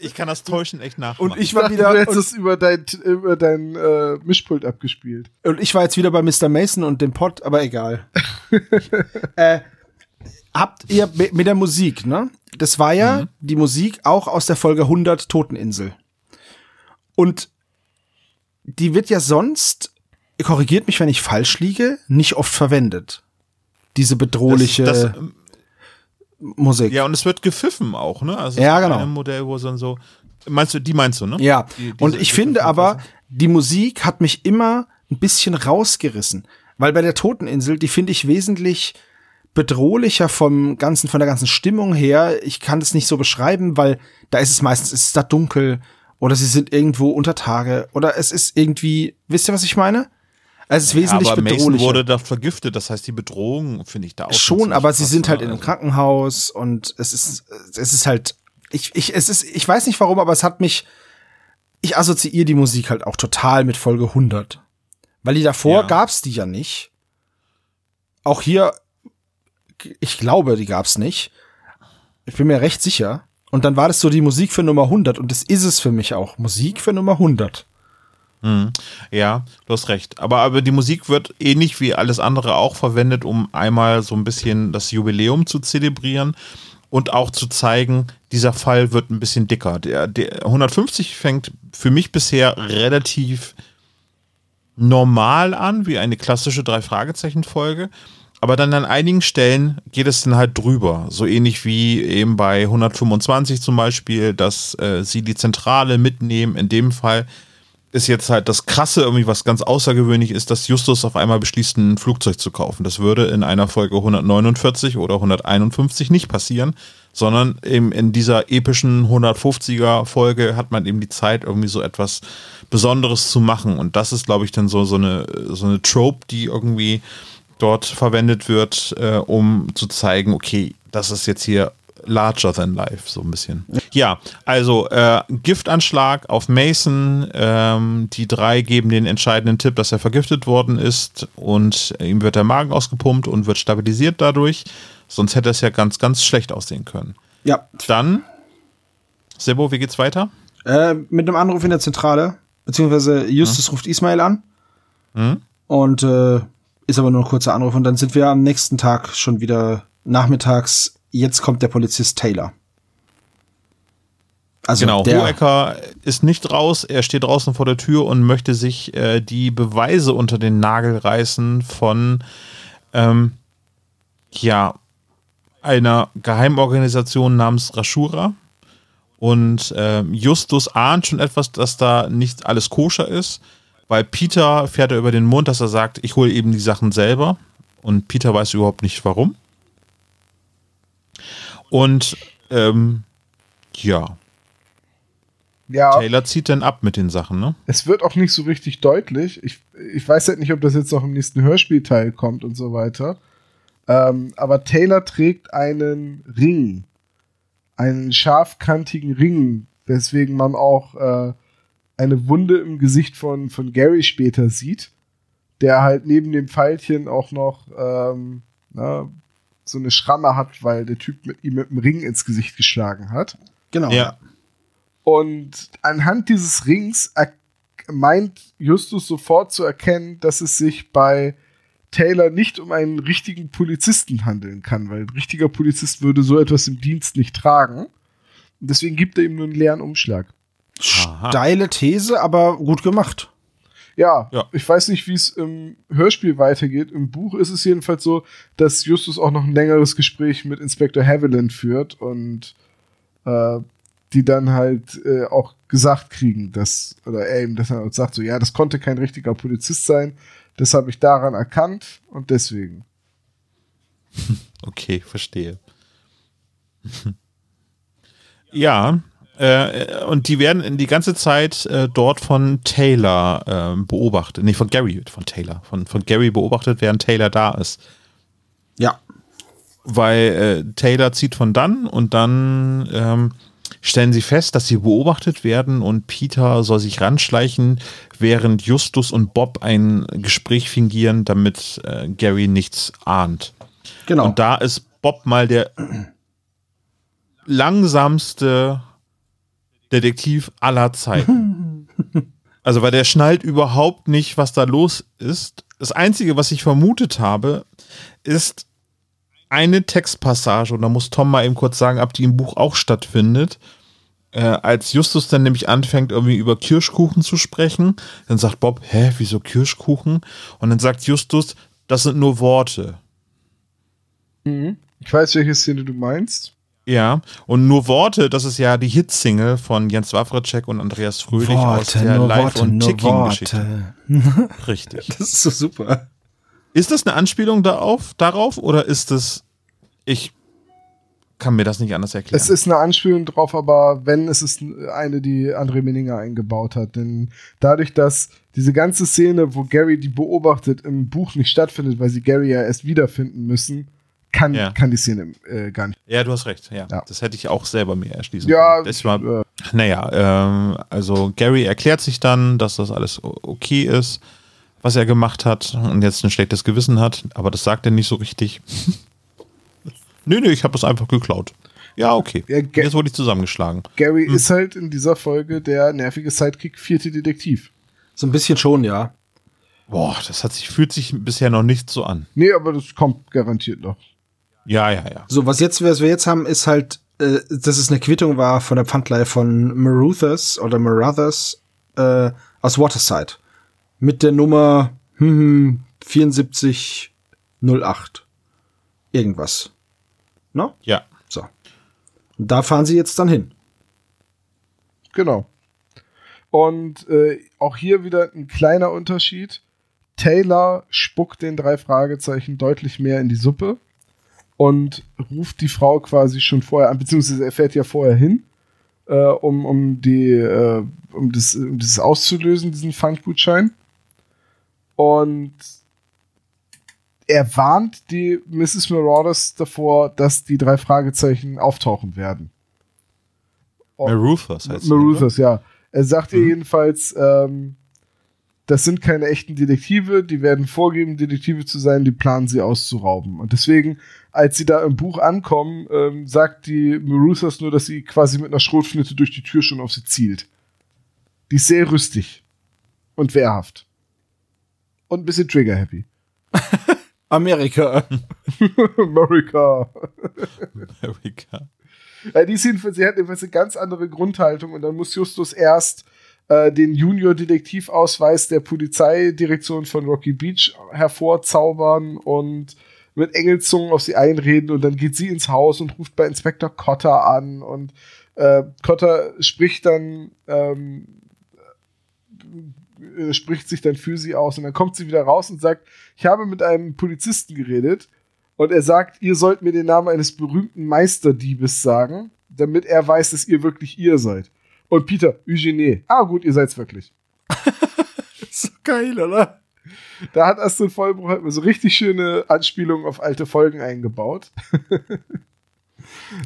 Ich kann das Täuschen echt nachmachen. und ich Ich war dachte, wieder du hättest es über dein, über dein äh, Mischpult abgespielt. und ich war jetzt wieder bei Mr. Mason und dem Pod, aber egal. äh, habt ihr mi- mit der Musik, ne? Das war ja Mhm. die Musik auch aus der Folge 100 Toteninsel. Und die wird ja sonst, korrigiert mich, wenn ich falsch liege, nicht oft verwendet. Diese bedrohliche Das, das, Musik. ja, und es wird gepfiffen auch, ne? Also es Ja, genau. Ein Modell, wo es dann so. Meinst du, die meinst du, ne? Ja, Die- und ich finde aber, die Musik hat mich immer ein bisschen rausgerissen. Weil bei der Toteninsel, die finde ich wesentlich bedrohlicher vom ganzen, von der ganzen Stimmung her. Ich kann das nicht so beschreiben, weil da ist es meistens, es ist da dunkel oder sie sind irgendwo unter Tage oder es ist irgendwie, wisst ihr, was ich meine? Also es ist wesentlich aber Mason bedrohlicher. wurde da vergiftet, das heißt, die Bedrohung finde ich da auch. Schon, aber sie sind halt in einem Also- Krankenhaus und es ist, es ist halt, ich, ich, es ist, ich weiß nicht warum, aber es hat mich, ich assoziiere die Musik halt auch total mit Folge 100. Weil die davor Ja. gab's die ja nicht. Auch hier, ich glaube, die gab's nicht. Ich bin mir recht sicher. Und dann war das so die Musik für Nummer 100 und das ist es für mich auch. Musik für Nummer 100. Mhm. Ja, du hast recht. Aber, aber die Musik wird ähnlich wie alles andere auch verwendet, um einmal so ein bisschen das Jubiläum zu zelebrieren und auch zu zeigen, dieser Fall wird ein bisschen dicker. Der, der 150 fängt für mich bisher relativ normal an, wie eine klassische Drei-Fragezeichen-Folge. Aber dann an einigen Stellen geht es dann halt drüber. So ähnlich wie eben bei 125 zum Beispiel, dass äh, sie die Zentrale mitnehmen. In dem Fall ist jetzt halt das Krasse, irgendwie was ganz außergewöhnlich ist, dass Justus auf einmal beschließt, ein Flugzeug zu kaufen. Das würde in einer Folge 149 oder 151 nicht passieren, sondern eben in dieser epischen 150er Folge hat man eben die Zeit, irgendwie so etwas Besonderes zu machen. Und das ist, glaube ich, dann so, so, eine, so eine Trope, die irgendwie dort verwendet wird, äh, um zu zeigen, okay, das ist jetzt hier larger than life, so ein bisschen. Ja, also äh, Giftanschlag auf Mason. Ähm, die drei geben den entscheidenden Tipp, dass er vergiftet worden ist und ihm wird der Magen ausgepumpt und wird stabilisiert dadurch. Sonst hätte es ja ganz, ganz schlecht aussehen können. Ja. Dann, Sebo, wie geht's weiter? Äh, mit einem Anruf in der Zentrale, beziehungsweise Justus hm. ruft Ismail an. Hm? Und äh, ist aber nur ein kurzer Anruf. Und dann sind wir am nächsten Tag schon wieder nachmittags jetzt kommt der Polizist Taylor. Also genau, der Hohecker ist nicht raus, er steht draußen vor der Tür und möchte sich äh, die Beweise unter den Nagel reißen von ähm, ja, einer Geheimorganisation namens Rashura. Und äh, Justus ahnt schon etwas, dass da nicht alles koscher ist, weil Peter fährt er über den Mund, dass er sagt, ich hole eben die Sachen selber. Und Peter weiß überhaupt nicht warum. Und ähm, ja. Ja. Taylor zieht dann ab mit den Sachen, ne? Es wird auch nicht so richtig deutlich. Ich, ich weiß halt nicht, ob das jetzt noch im nächsten Hörspielteil kommt und so weiter. Ähm, aber Taylor trägt einen Ring. Einen scharfkantigen Ring, weswegen man auch äh, eine Wunde im Gesicht von, von Gary später sieht, der halt neben dem Pfeilchen auch noch ähm, na, so eine Schramme hat, weil der Typ mit ihm mit dem Ring ins Gesicht geschlagen hat. Genau. Ja. Und anhand dieses Rings meint Justus sofort zu erkennen, dass es sich bei Taylor nicht um einen richtigen Polizisten handeln kann, weil ein richtiger Polizist würde so etwas im Dienst nicht tragen. Und deswegen gibt er ihm nur einen leeren Umschlag. Steile These, aber gut gemacht. Ja, ja, ich weiß nicht, wie es im Hörspiel weitergeht. Im Buch ist es jedenfalls so, dass Justus auch noch ein längeres Gespräch mit Inspektor Haviland führt und äh, die dann halt äh, auch gesagt kriegen, dass, oder er eben das halt sagt, so, ja, das konnte kein richtiger Polizist sein, das habe ich daran erkannt und deswegen. Okay, verstehe. ja, äh, und die werden die ganze Zeit äh, dort von Taylor äh, beobachtet. Nee, von Gary, von Taylor. Von, von Gary beobachtet, während Taylor da ist. Ja. Weil äh, Taylor zieht von dann und dann ähm, stellen sie fest, dass sie beobachtet werden und Peter soll sich ranschleichen, während Justus und Bob ein Gespräch fingieren, damit äh, Gary nichts ahnt. Genau. Und da ist Bob mal der langsamste Detektiv aller Zeiten. Also, weil der schnallt überhaupt nicht, was da los ist. Das Einzige, was ich vermutet habe, ist eine Textpassage, und da muss Tom mal eben kurz sagen, ob die im Buch auch stattfindet. Äh, als Justus dann nämlich anfängt, irgendwie über Kirschkuchen zu sprechen, dann sagt Bob, hä, wieso Kirschkuchen? Und dann sagt Justus, das sind nur Worte. Mhm. Ich weiß, welche Szene du meinst. Ja, und nur Worte, das ist ja die Hitsingle von Jens Wawracek und Andreas Fröhlich Worte, aus der Live- Worte, und Ticking-Geschichte. Richtig. Das ist so super. Ist das eine Anspielung darauf, darauf oder ist das, ich kann mir das nicht anders erklären. Es ist eine Anspielung drauf, aber wenn, es ist eine, die André Meninger eingebaut hat. Denn dadurch, dass diese ganze Szene, wo Gary die beobachtet, im Buch nicht stattfindet, weil sie Gary ja erst wiederfinden müssen, kann, ja. kann die Szene äh, gar nicht. Ja, du hast recht. Ja. ja. Das hätte ich auch selber mir erschließen ja, können. Das war, äh, naja, ähm, also Gary erklärt sich dann, dass das alles okay ist, was er gemacht hat und jetzt ein schlechtes Gewissen hat, aber das sagt er nicht so richtig. nö, nö, ich habe das einfach geklaut. Ja, okay. Ja, jetzt wurde ich zusammengeschlagen. Gary hm. ist halt in dieser Folge der nervige Sidekick vierte Detektiv. So ein bisschen schon, ja. Boah, das hat sich, fühlt sich bisher noch nicht so an. Nee, aber das kommt garantiert noch. Ja, ja, ja. So, was jetzt, was wir jetzt haben, ist halt, äh, dass es eine Quittung war von der Pfandleihe von Maruthers oder Maruthers äh, aus Waterside. Mit der Nummer hm, 7408. Irgendwas. No? Ja. So. Und da fahren sie jetzt dann hin. Genau. Und äh, auch hier wieder ein kleiner Unterschied. Taylor spuckt den drei Fragezeichen deutlich mehr in die Suppe und ruft die Frau quasi schon vorher an, beziehungsweise er fährt ja vorher hin, äh, um, um, die, äh, um, das, um das auszulösen, diesen Pfandgutschein. Und er warnt die Mrs. Marauders davor, dass die drei Fragezeichen auftauchen werden. Maruthers heißt Maruthers, ja. Er sagt ihr jedenfalls, ähm, das sind keine echten Detektive, die werden vorgeben, Detektive zu sein, die planen sie auszurauben. Und deswegen, als sie da im Buch ankommen, ähm, sagt die Maruthers nur, dass sie quasi mit einer Schrotflinte durch die Tür schon auf sie zielt. Die ist sehr rüstig und wehrhaft. Und ein bisschen trigger-happy. Amerika. America. Amerika. Ja, die ist jedenfalls, sie hat jedenfalls eine ganz andere Grundhaltung und dann muss Justus erst äh, den Junior-Detektivausweis der Polizeidirektion von Rocky Beach hervorzaubern und mit Engelzungen auf sie einreden und dann geht sie ins Haus und ruft bei Inspektor Cotter an und äh, Cotter spricht dann ähm, äh, spricht sich dann für sie aus und dann kommt sie wieder raus und sagt, ich habe mit einem Polizisten geredet und er sagt, ihr sollt mir den Namen eines berühmten Meisterdiebes sagen, damit er weiß, dass ihr wirklich ihr seid. Und Peter, Eugenie. Ah, gut, ihr seid's wirklich. so geil, oder? Da hat Astrid Vollbruch halt mal so richtig schöne Anspielungen auf alte Folgen eingebaut.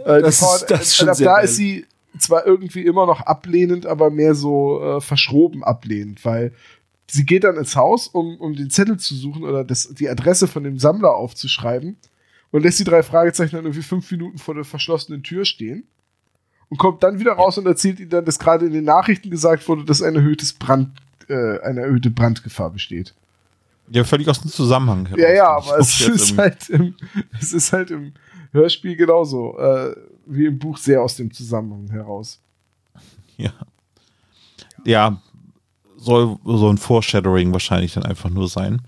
äh, Das ist- das ist schon ab sehr da geil. ist sie zwar irgendwie immer noch ablehnend, aber mehr so äh, verschroben ablehnend, weil sie geht dann ins Haus, um, um den Zettel zu suchen oder das, die Adresse von dem Sammler aufzuschreiben und lässt die drei Fragezeichen dann irgendwie fünf Minuten vor der verschlossenen Tür stehen und kommt dann wieder raus und erzählt ihnen dann, dass gerade in den Nachrichten gesagt wurde, dass ein erhöhtes Brand, äh, eine erhöhte Brandgefahr besteht. Ja, völlig aus dem Zusammenhang heraus. Ja, ja, aber es ist, halt im, es ist halt im Hörspiel genauso, äh, wie im Buch sehr aus dem Zusammenhang heraus. Ja. Ja, soll so ein Foreshadowing wahrscheinlich dann einfach nur sein.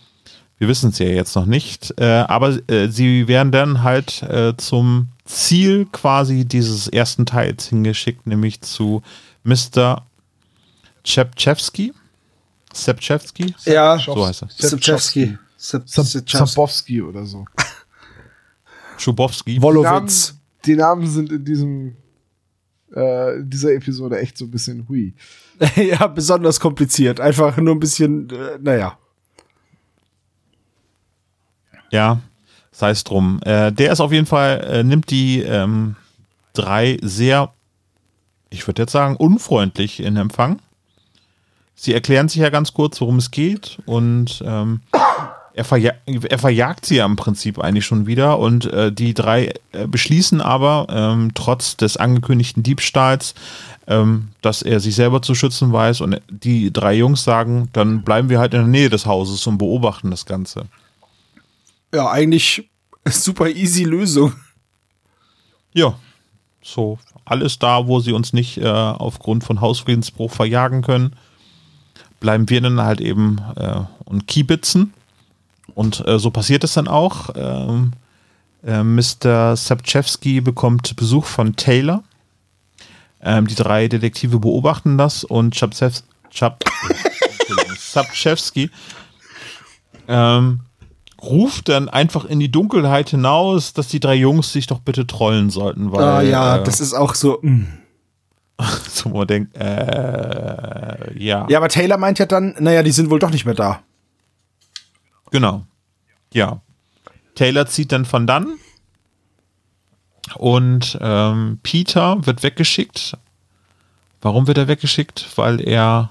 Wir wissen es ja jetzt noch nicht, äh, aber äh, sie werden dann halt äh, zum Ziel quasi dieses ersten Teils hingeschickt, nämlich zu Mr. Czepchewski. Sepchewski? Ja, So heißt er. Sepchewski. Zabowski oder so. Schubowski. Wolowitz. die Namen sind in diesem äh, in dieser Episode echt so ein bisschen hui. ja, besonders kompliziert. Einfach nur ein bisschen, äh, naja. Ja, sei es drum. Äh, der ist auf jeden Fall, äh, nimmt die ähm, drei sehr, ich würde jetzt sagen, unfreundlich in Empfang. Sie erklären sich ja ganz kurz, worum es geht und ähm, er, verja er verjagt sie ja im Prinzip eigentlich schon wieder und äh, die drei äh, beschließen aber, ähm, trotz des angekündigten Diebstahls, ähm, dass er sich selber zu schützen weiß und die drei Jungs sagen, dann bleiben wir halt in der Nähe des Hauses und beobachten das Ganze. Ja, eigentlich super easy Lösung. Ja, so alles da, wo sie uns nicht äh, aufgrund von Hausfriedensbruch verjagen können, bleiben wir dann halt eben äh, und kiebitzen. Und äh, so passiert es dann auch. Ähm, äh, Mr. Sapchewski bekommt Besuch von Taylor. Ähm, die drei Detektive beobachten das und Chapsev Chap Sapchewski ähm, ruft dann einfach in die Dunkelheit hinaus, dass die drei Jungs sich doch bitte trollen sollten, weil ah, ja, äh, das ist auch so. mm. so man denkt, äh, ja, Ja, aber Taylor meint ja dann, naja, die sind wohl doch nicht mehr da. genau, ja. Taylor zieht dann von dann und ähm, Peter wird weggeschickt. Warum wird er weggeschickt? Weil er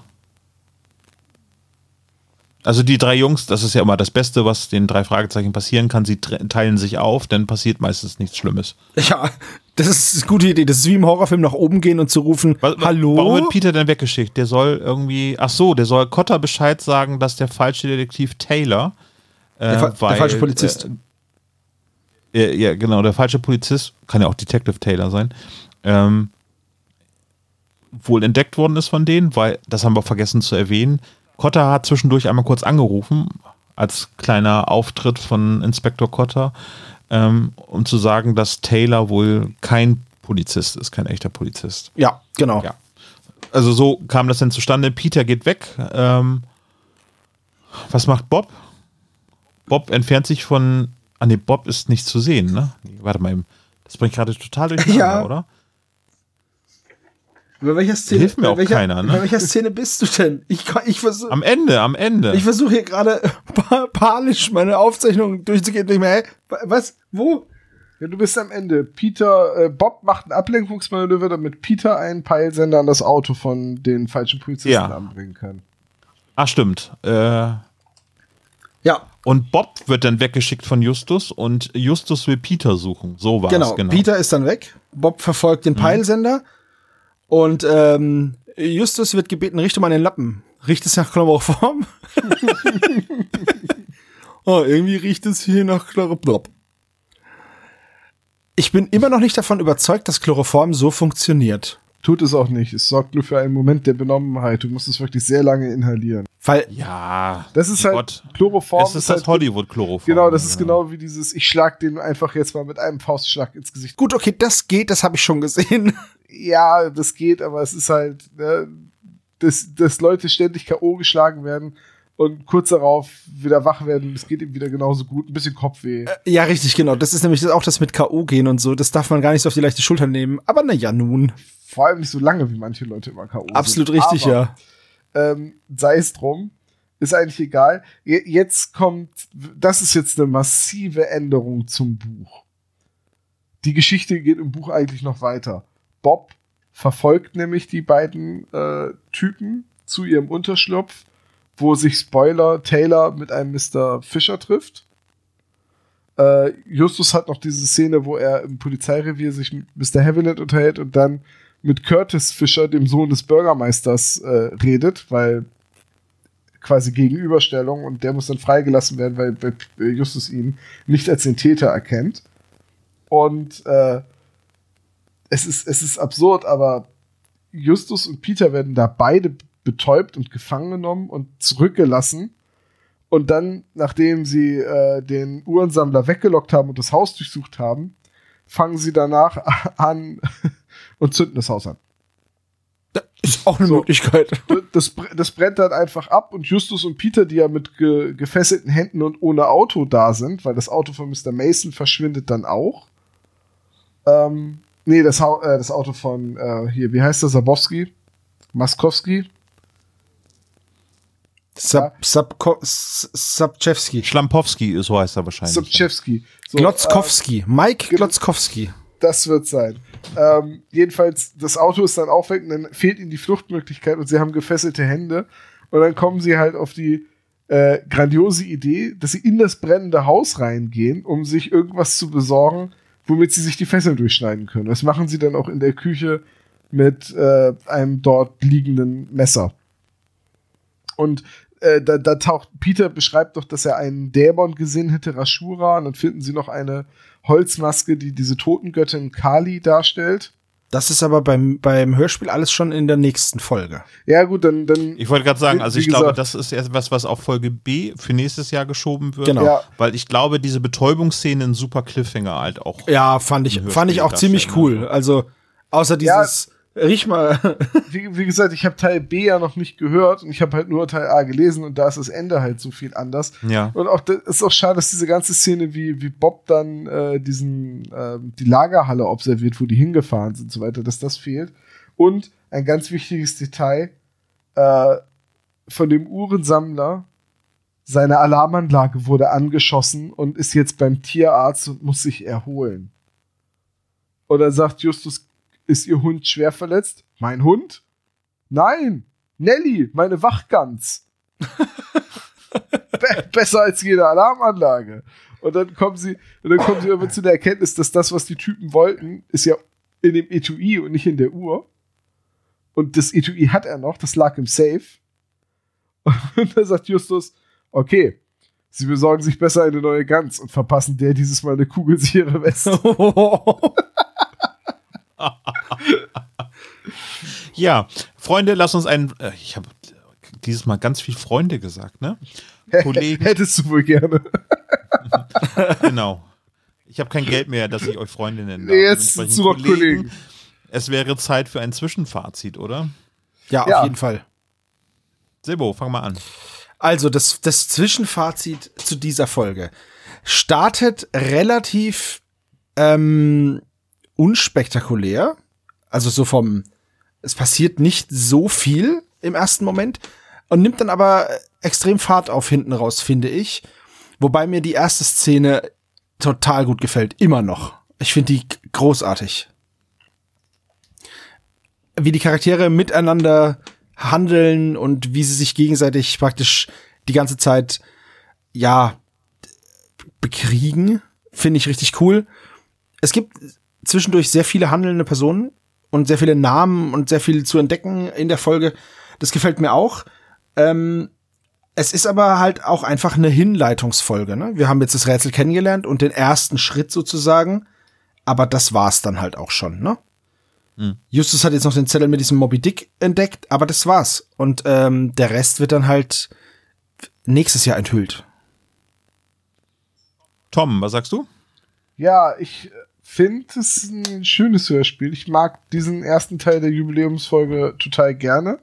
also die drei Jungs, das ist ja immer das Beste, was den drei Fragezeichen passieren kann. Sie teilen sich auf, dann passiert meistens nichts Schlimmes. Ja, Das ist eine gute Idee. Das ist wie im Horrorfilm nach oben gehen und zu rufen, Was- hallo? Warum wird Peter denn weggeschickt? Der soll irgendwie, ach so, der soll Cotter Bescheid sagen, dass der falsche Detektiv Taylor, äh, Der fa- der weil, falsche Polizist. Äh, ja, ja, genau, der falsche Polizist, kann ja auch Detective Taylor sein, ähm, wohl entdeckt worden ist von denen, weil, das haben wir vergessen zu erwähnen, Cotter hat zwischendurch einmal kurz angerufen, als kleiner Auftritt von Inspektor Cotter, ähm, um zu sagen, dass Taylor wohl kein Polizist ist, kein echter Polizist. ja, genau. Ja. Also so kam das denn zustande. Peter geht weg. Ähm, was macht Bob? Bob entfernt sich von. Ah nee, Bob ist nicht zu sehen, ne? Warte mal eben. Das bringt gerade total durcheinander, Ja. oder? Bei welcher Szene, Hilft mir bei auch welcher, keiner, ne? Bei welcher Szene bist du denn? Ich, ich versuche Am Ende, am Ende. ich versuch hier gerade pa panisch meine Aufzeichnung durchzugehen. Ich mir, hä? Was? Wo? Ja, du bist am Ende. Peter, äh, Bob macht ein Ablenkungsmanöver, damit Peter einen Peilsender an das Auto von den falschen Polizisten Ja. anbringen kann. ah, stimmt. Äh, Ja, und Bob wird dann weggeschickt von Justus und Justus will Peter suchen. So war genau. es, genau. Peter ist dann weg. Bob verfolgt den Peilsender. Und ähm, Justus wird gebeten, richte mal den Lappen. Riecht es nach Chloroform? oh, irgendwie riecht es hier nach Chloroform. Ich bin immer noch nicht davon überzeugt, dass Chloroform so funktioniert. Tut es auch nicht. Es sorgt nur für einen Moment der Benommenheit. Du musst es wirklich sehr lange inhalieren. Weil, Ja. Das ist halt Gott. Chloroform. Es ist das halt, Hollywood-Chloroform. Genau, das ist genau wie dieses, ich schlag den einfach jetzt mal mit einem Faustschlag ins Gesicht. gut, okay, das geht, das habe ich schon gesehen. Ja, das geht, aber es ist halt, ne, dass, dass Leute ständig K.O. geschlagen werden und kurz darauf wieder wach werden. Das geht ihm wieder genauso gut. Ein bisschen Kopfweh. Ja, richtig, genau. Das ist nämlich auch das mit K.O. gehen und so. Das darf man gar nicht so auf die leichte Schulter nehmen. Aber na ja, nun. Vor allem nicht so lange, wie manche Leute immer K.O. sind. Absolut richtig, aber, ja. ähm, sei es drum. Ist eigentlich egal. Je- Jetzt kommt, das ist jetzt eine massive Änderung zum Buch. Die Geschichte geht im Buch eigentlich noch weiter. Bob verfolgt nämlich die beiden äh, Typen zu ihrem Unterschlupf, wo sich Spoiler Taylor mit einem Mr. Fischer trifft. Äh, Justus hat noch diese Szene, wo er im Polizeirevier sich mit Mr. Haviland unterhält und dann mit Curtis Fischer, dem Sohn des Bürgermeisters, äh, redet, weil quasi Gegenüberstellung und der muss dann freigelassen werden, weil, weil Justus ihn nicht als den Täter erkennt. Und äh, es, ist, es ist absurd, aber Justus und Peter werden da beide betäubt und gefangen genommen und zurückgelassen. Und dann, nachdem sie äh, den Uhrensammler weggelockt haben und das Haus durchsucht haben, fangen sie danach an und zünden das Haus an. Ist auch eine So. Möglichkeit. Das, das brennt dann einfach ab und Justus und Peter, die ja mit ge gefesselten Händen und ohne Auto da sind, weil das Auto von Mr. Mason verschwindet dann auch. Ähm, nee, das, Hau- äh, das Auto von äh, hier, wie heißt der, Sabowski? Maskowski? Sab, Sabko, S- Sabchewski. Schlampowski, so heißt er wahrscheinlich. Sobczewski. So, Glotzkowski. Mike Ge- Glotzkowski. Äh, das wird sein. Ähm, jedenfalls, das Auto ist dann auch weg und dann fehlt ihnen die Fluchtmöglichkeit und sie haben gefesselte Hände. Und dann kommen sie halt auf die äh, grandiose Idee, dass sie in das brennende Haus reingehen, um sich irgendwas zu besorgen, womit sie sich die Fesseln durchschneiden können. Das machen sie dann auch in der Küche mit äh, einem dort liegenden Messer. Und äh, da, da taucht Peter beschreibt doch, dass er einen Dämon gesehen hätte, Rashura, und dann finden sie noch eine Holzmaske, die diese Totengöttin Kali darstellt. Das ist aber beim, beim Hörspiel alles schon in der nächsten Folge. Ja, gut, dann, dann Ich wollte gerade sagen, also ich glaube, gesagt- das ist etwas, was auf Folge B für nächstes Jahr geschoben wird. Genau. Ja. Weil ich glaube, diese Betäubungsszene ein super Cliffhanger halt auch. Ja, fand ich, fand ich auch ziemlich darstellen, cool. Also, außer Ja. Riech mal. wie, wie gesagt, ich habe Teil B ja noch nicht gehört und ich habe halt nur Teil A gelesen und da ist das Ende halt so viel anders. Ja. Und auch das ist auch schade, dass diese ganze Szene, wie, wie Bob dann äh, diesen ähm, die Lagerhalle observiert, wo die hingefahren sind und so weiter, dass das fehlt. Und ein ganz wichtiges Detail äh, von dem Uhrensammler. Seine Alarmanlage wurde angeschossen und ist jetzt beim Tierarzt und muss sich erholen. Und dann sagt Justus, ist Ihr Hund schwer verletzt? Mein Hund? Nein! Nelly, meine Wachgans. Be besser als jede Alarmanlage. Und dann kommen sie, und dann kommen sie irgendwann zu der Erkenntnis, dass das, was die Typen wollten, ist ja in dem Etui und nicht in der Uhr. Und das Etui hat er noch, das lag im Safe. Und da sagt Justus, okay, sie besorgen sich besser eine neue Gans und verpassen der dieses Mal eine kugelsichere Weste. Ja, Freunde, lass uns einen. Äh, ich habe dieses Mal ganz viel Freunde gesagt, ne? Kollegen. Hättest du wohl gerne. genau. Ich habe kein Geld mehr, dass ich euch Freunde nennen darf. Nee, jetzt Dementsprechend zurück, Kollegen. Es wäre Zeit für ein Zwischenfazit, oder? Ja, Ja. auf jeden Fall. Sebo, fang mal an. Also das, das Zwischenfazit zu dieser Folge startet relativ ähm, unspektakulär. Also so vom, es passiert nicht so viel im ersten Moment und nimmt dann aber extrem Fahrt auf hinten raus, finde ich. Wobei mir die erste Szene total gut gefällt, immer noch. Ich finde die großartig. Wie die Charaktere miteinander handeln und wie sie sich gegenseitig praktisch die ganze Zeit, ja, bekriegen, finde ich richtig cool. Es gibt zwischendurch sehr viele handelnde Personen und sehr viele Namen und sehr viel zu entdecken in der Folge. Das gefällt mir auch. Ähm, es ist aber halt auch einfach eine Hinleitungsfolge. Ne? Wir haben jetzt das Rätsel kennengelernt und den ersten Schritt sozusagen. Aber das war's dann halt auch schon. Ne? Justus hat jetzt noch den Zettel mit diesem Moby Dick entdeckt, aber das war's. Und ähm, der Rest wird dann halt nächstes Jahr enthüllt. Tom, was sagst du? Ja, ich finde es ein schönes Hörspiel. Ich mag diesen ersten Teil der Jubiläumsfolge total gerne.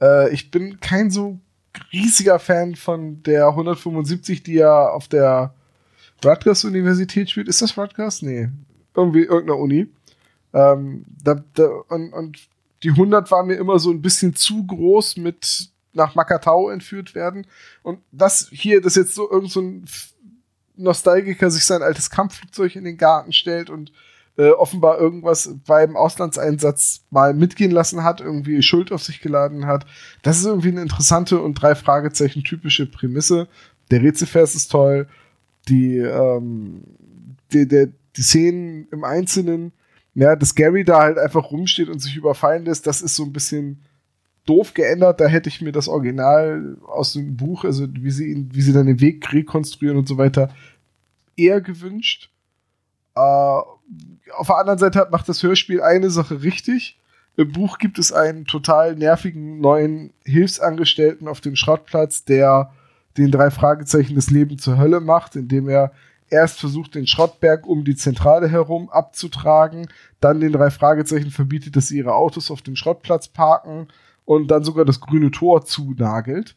Äh, ich bin kein so riesiger Fan von der 175, die ja auf der Rutgers Universität spielt. Ist das Rutgers? Nee. Irgendwie irgendeiner Uni. Ähm, da, da, und, und die 100 war mir immer so ein bisschen zu groß mit nach Makatau entführt werden. Und das hier, das jetzt so irgend so ein Nostalgiker sich sein altes Kampfflugzeug in den Garten stellt und äh, offenbar irgendwas beim Auslandseinsatz mal mitgehen lassen hat, irgendwie Schuld auf sich geladen hat. Das ist irgendwie eine interessante und drei Fragezeichen typische Prämisse. Der Rätselvers ist toll. Die, ähm, die, der, die Szenen im Einzelnen, ja, dass Gary da halt einfach rumsteht und sich überfallen lässt, das ist so ein bisschen doof geändert. Da hätte ich mir das Original aus dem Buch, also wie sie, wie sie dann den Weg rekonstruieren und so weiter, eher gewünscht. Äh, auf der anderen Seite macht das Hörspiel eine Sache richtig. Im Buch gibt es einen total nervigen neuen Hilfsangestellten auf dem Schrottplatz, der den drei Fragezeichen das Leben zur Hölle macht, indem er erst versucht, den Schrottberg um die Zentrale herum abzutragen, dann den drei Fragezeichen verbietet, dass sie ihre Autos auf dem Schrottplatz parken und dann sogar das grüne Tor zunagelt.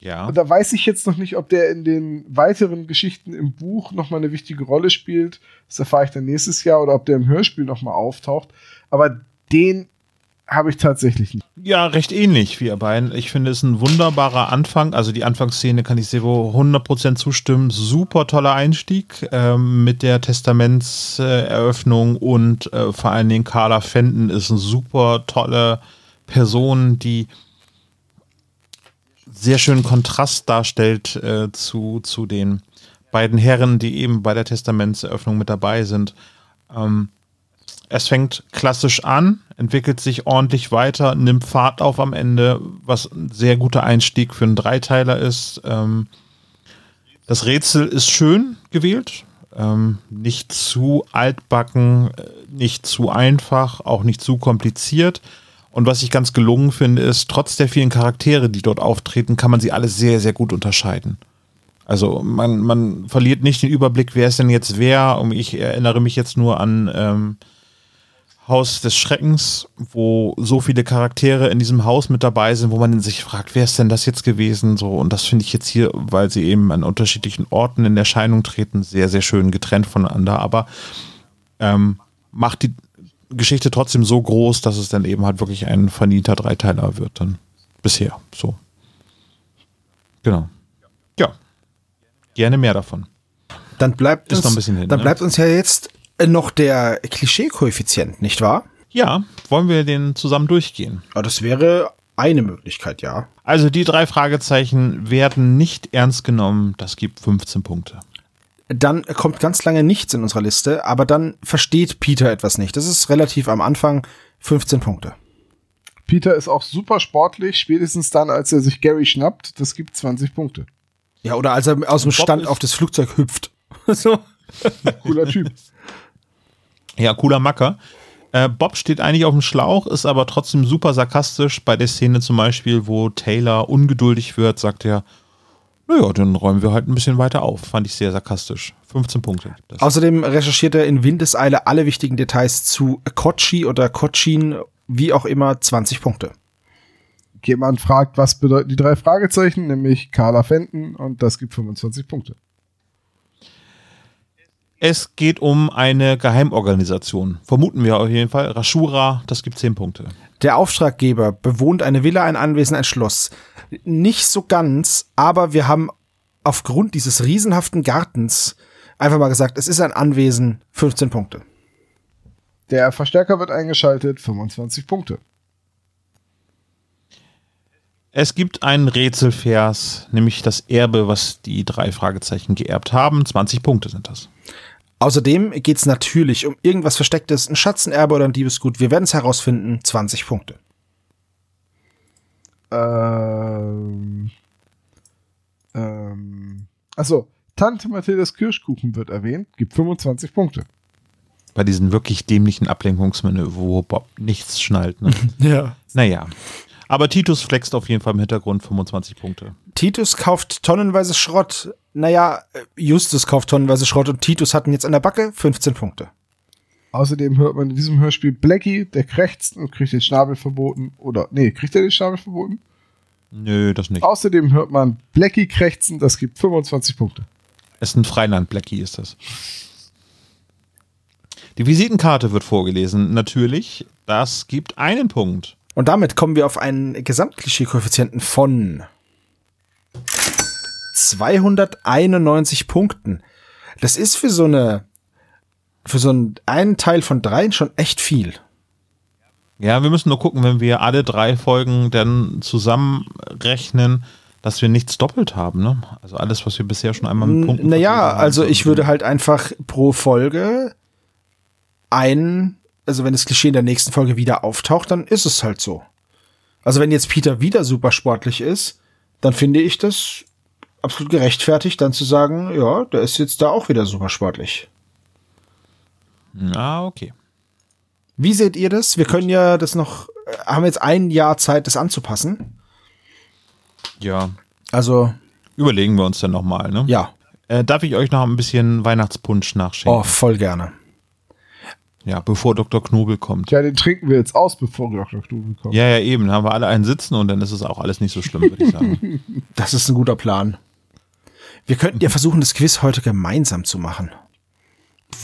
Ja. Und da weiß ich jetzt noch nicht, ob der in den weiteren Geschichten im Buch nochmal eine wichtige Rolle spielt. Das erfahre ich dann nächstes Jahr oder ob der im Hörspiel nochmal auftaucht. Aber den habe ich tatsächlich nicht. Ja, recht ähnlich wie ihr beiden. Ich finde es ein wunderbarer Anfang. Also die Anfangsszene kann ich Sevo 100% zustimmen. Super toller Einstieg ähm, mit der Testamentseröffnung und äh, vor allen Dingen Carla Fenton ist eine super tolle Person, die sehr schönen Kontrast darstellt äh, zu, zu den beiden Herren, die eben bei der Testamentseröffnung mit dabei sind. Ähm, es fängt klassisch an, entwickelt sich ordentlich weiter, nimmt Fahrt auf am Ende, was ein sehr guter Einstieg für einen Dreiteiler ist. Ähm, das Rätsel ist schön gewählt, ähm, nicht zu altbacken, äh, nicht zu einfach, auch nicht zu kompliziert. Und was ich ganz gelungen finde, ist, trotz der vielen Charaktere, die dort auftreten, kann man sie alle sehr, sehr gut unterscheiden. Also man, man verliert nicht den Überblick, wer ist denn jetzt wer. Und ich erinnere mich jetzt nur an ähm, Haus des Schreckens, wo so viele Charaktere in diesem Haus mit dabei sind, wo man sich fragt, wer ist denn das jetzt gewesen? So, und das finde ich jetzt hier, weil sie eben an unterschiedlichen Orten in Erscheinung treten, sehr, sehr schön getrennt voneinander, aber ähm, macht die Geschichte trotzdem so groß, dass es dann eben halt wirklich ein verdienter Dreiteiler wird, dann bisher. So. Genau. Ja. Gerne mehr davon. Dann bleibt Ist uns, noch ein bisschen hin, dann ne? bleibt uns ja jetzt äh, noch der Klischee-Koeffizient, nicht wahr? Ja, wollen wir den zusammen durchgehen? Ja, das wäre Eine Möglichkeit, ja. Also die drei Fragezeichen werden nicht ernst genommen. Das gibt 15 Punkte. Dann kommt ganz lange nichts in unserer Liste, aber dann versteht Peter etwas nicht. Das ist relativ am Anfang 15 Punkte. Peter ist auch super sportlich, spätestens dann, als er sich Gary schnappt. Das gibt 20 Punkte. Ja, oder als er aus dem Stand auf das Flugzeug hüpft. so. Cooler Typ. Ja, cooler Macker. Äh, Bob steht eigentlich auf dem Schlauch, ist aber trotzdem super sarkastisch. Bei der Szene zum Beispiel, wo Taylor ungeduldig wird, sagt er, naja, dann räumen wir halt ein bisschen weiter auf. Fand ich sehr sarkastisch. 15 Punkte. Das Außerdem recherchiert er in Windeseile alle wichtigen Details zu Kochi oder Kochin, wie auch immer, 20 Punkte. Jemand fragt, was bedeuten die drei Fragezeichen, nämlich Carla Fenton und das gibt 25 Punkte. Es geht um eine Geheimorganisation. Vermuten wir auf jeden Fall. Rashura, das gibt 10 Punkte. Der Auftraggeber bewohnt eine Villa, ein Anwesen, ein Schloss. Nicht so ganz, aber wir haben aufgrund dieses riesenhaften Gartens einfach mal gesagt, es ist ein Anwesen, 15 Punkte. Der Verstärker wird eingeschaltet, 25 Punkte. Es gibt einen Rätselvers, nämlich das Erbe, was die drei Fragezeichen geerbt haben. 20 Punkte sind das. Außerdem geht's natürlich um irgendwas Verstecktes, ein Schatz, ein Erbe oder ein Diebesgut. Wir werden es herausfinden, 20 Punkte. Ähm, ähm, achso, Tante Mathildas Kirschkuchen wird erwähnt, gibt 25 Punkte. Bei diesen wirklich dämlichen Ablenkungsmenü, wo Bob nichts schnallt. Ne? Ja. naja. Aber Titus flext auf jeden Fall im Hintergrund 25 Punkte. Titus kauft tonnenweise Schrott. Naja, äh, Justus kauft tonnenweise Schrott und Titus hatten jetzt an der Backe 15 Punkte. Außerdem hört man in diesem Hörspiel Blackie, der krächzt und kriegt den Schnabel verboten. Oder, nee, kriegt er den Schnabel verboten? Nö, das nicht. Außerdem hört man Blackie krächzen, das gibt 25 Punkte. Es ist ein Freiland Blackie, ist das. Die Visitenkarte wird vorgelesen. Natürlich, das gibt einen Punkt. Und damit kommen wir auf einen Gesamtklischee-Koeffizienten von 291 Punkten. Das ist für so eine, für so einen, einen Teil von dreien schon echt viel. Ja, wir müssen nur gucken, wenn wir alle drei Folgen dann zusammenrechnen, dass wir nichts doppelt haben. Ne? Also alles, was wir bisher schon einmal mit Punkten. Naja, haben, also so- ich würde halt einfach pro Folge ein, also wenn das Klischee in der nächsten Folge wieder auftaucht, dann ist es halt so. Also wenn jetzt Peter wieder super sportlich ist, dann finde ich das absolut gerechtfertigt, dann zu sagen, ja, der ist jetzt da auch wieder super sportlich. Ah, okay. Wie seht ihr das? Wir können ja das noch, äh, haben jetzt ein Jahr Zeit, das anzupassen. Ja, Also, überlegen wir uns dann nochmal. Ne? ja. Äh, darf ich euch noch ein bisschen Weihnachtspunsch nachschenken? Oh, voll gerne. Ja, bevor Dr. Knobel kommt. Tja, den trinken wir jetzt aus, bevor Dr. Knubel kommt. Ja, ja, eben. Haben wir alle einen sitzen und dann ist es auch alles nicht so schlimm, würde ich sagen. Das ist ein guter Plan. Wir könnten ja versuchen, das Quiz heute gemeinsam zu machen.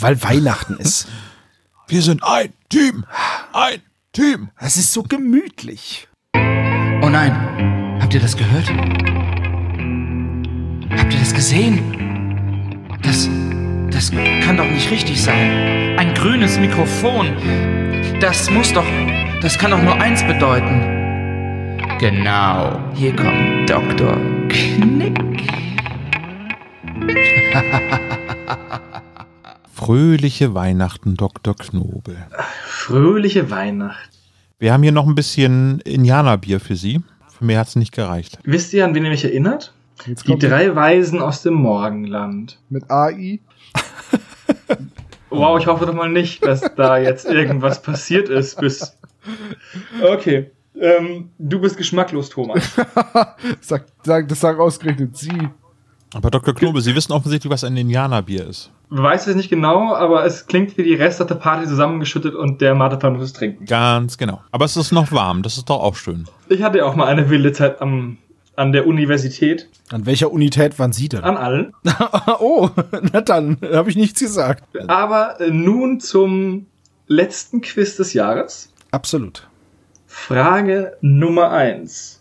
Weil Weihnachten ist. wir sind ein Team! Ein Team! Es ist so gemütlich. Oh nein, habt ihr das gehört? Habt ihr das gesehen? Das, das kann doch nicht richtig sein. Ein grünes Mikrofon. Das muss doch, das kann doch nur eins bedeuten. Genau, hier kommt Dr. Knick. Fröhliche Weihnachten, Dr. Knobel. Fröhliche Weihnacht. Wir haben hier noch ein bisschen Indianerbier für Sie. Für mich hat es nicht gereicht. Wisst ihr, an wen ihr mich erinnert? Jetzt Die drei Weisen aus dem Morgenland. mit AI. Wow, ich hoffe doch mal nicht, dass da jetzt irgendwas passiert ist bis. Okay. Ähm, du bist geschmacklos, Thomas. Sag, sag, das sagen ausgerechnet Sie. Aber Dr. Knobel, Sie wissen offensichtlich, was ein Indianerbier ist. Weiß es nicht genau, aber es klingt wie die Reste der Party zusammengeschüttet und der Marterplan muss es trinken. Ganz genau. Aber es ist noch warm, das ist doch auch schön. Ich hatte auch mal eine wilde Zeit am, an der Universität. An welcher Unität waren Sie denn? An allen. oh, na dann, habe ich nichts gesagt. Aber äh, nun zum letzten Quiz des Jahres. Absolut. Frage Nummer eins: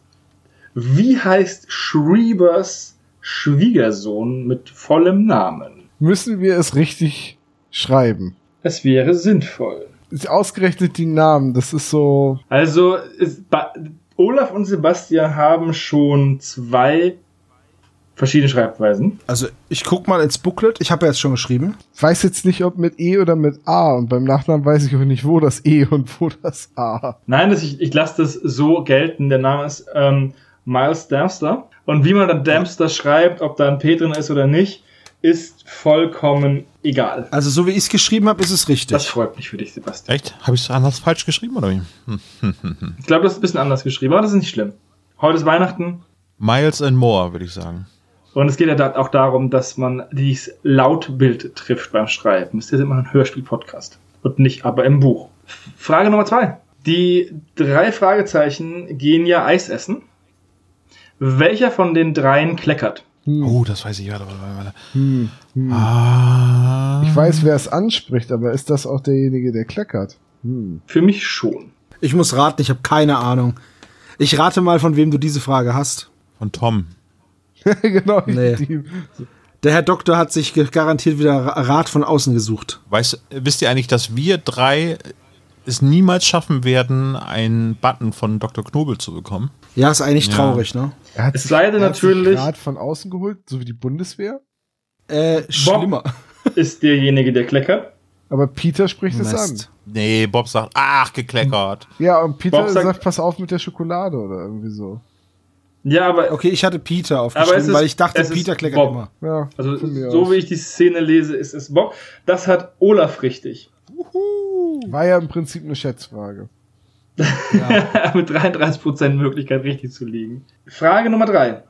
Wie heißt Schriebers Schwiegersohn mit vollem Namen? Müssen wir es richtig schreiben? Es wäre sinnvoll. Ist Ausgerechnet die Namen, das ist so. Also, ba- Olaf und Sebastian haben schon zwei verschiedene Schreibweisen. Also ich guck mal ins Booklet. Ich habe ja jetzt schon geschrieben. Ich weiß jetzt nicht, ob mit E oder mit A. Und beim Nachnamen weiß ich auch nicht, wo das E und wo das A. Nein, das, ich, ich lasse das so gelten. Der Name ist ähm, Miles Dempster. Und wie man dann Dempster schreibt, ob da ein P drin ist oder nicht, ist vollkommen egal. Also so wie ich es geschrieben habe, ist es richtig. Das freut mich für dich, Sebastian. Echt? Habe ich es anders falsch geschrieben oder wie? Hm. Ich glaube, das ist ein bisschen anders geschrieben, aber das ist nicht schlimm. Heute ist Weihnachten Miles and More, würde ich sagen. und es geht ja auch darum, dass man dieses Lautbild trifft beim Schreiben. Das ist immer ein Hörspiel-Podcast und nicht aber im Buch. Frage Nummer zwei. Die drei Fragezeichen gehen ja Eis essen. Welcher von den dreien kleckert? Oh, das weiß ich. Warte, warte, warte. Hm, hm. Ah. Ich weiß, wer es anspricht, aber ist das auch derjenige, der kleckert? Hm. Für mich schon. Ich muss raten, ich habe keine Ahnung. Ich rate mal, von wem du diese Frage hast. Von Tom. genau. Nee. Die, Der Herr Doktor hat sich garantiert wieder Ra- Rat von außen gesucht. Weißt, wisst ihr eigentlich, dass wir drei es niemals schaffen werden, einen Button von Dr. Knobel zu bekommen? Ja, ist eigentlich Ja. traurig, ne? er hat Es sich- sei denn natürlich- Rat von außen geholt, so wie die Bundeswehr. Äh, schlimmer. Ist derjenige, der kleckert. Aber Peter spricht es Mist. an. Nee, Bob sagt, ach, gekleckert. Ja, und Peter Bob sagt- sagt, pass auf mit der Schokolade oder irgendwie so. Ja, aber Okay, ich hatte Peter Aber es aufgeschrieben, ist- weil ich dachte, es Peter kleckert Bob. immer. Ja, also so aus. wie ich die Szene lese, ist es Bob. Das hat Olaf richtig. War ja im Prinzip eine Schätzfrage. Mit 33% Möglichkeit richtig zu liegen. Frage Nummer drei.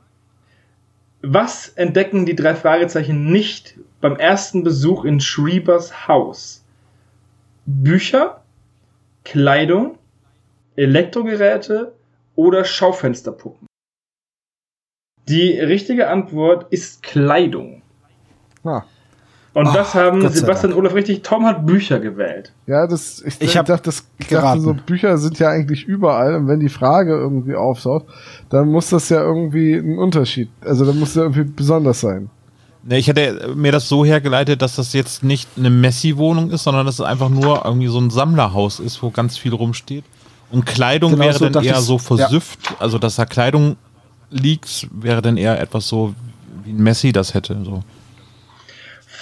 Was entdecken die drei Fragezeichen nicht beim ersten Besuch in Schriebers Haus? Bücher, Kleidung, Elektrogeräte oder Schaufensterpuppen? Die richtige Antwort ist Kleidung. Ha. Und Ach, das haben Sebastian und Olaf richtig. Tom hat Bücher gewählt. Ja, das, ich, Ich hab dachte, das, ich dachte so, Bücher sind ja eigentlich überall und wenn die Frage irgendwie auftaucht, dann muss das ja irgendwie ein Unterschied, also dann muss ja irgendwie besonders sein. Nee, ich hätte mir das so hergeleitet, dass das jetzt nicht eine Messi-Wohnung ist, sondern dass es einfach nur irgendwie so ein Sammlerhaus ist, wo ganz viel rumsteht. Und Kleidung Genau wäre so dann eher so versüfft, also dass da Kleidung liegt, wäre dann eher etwas so, wie ein Messi das hätte. So.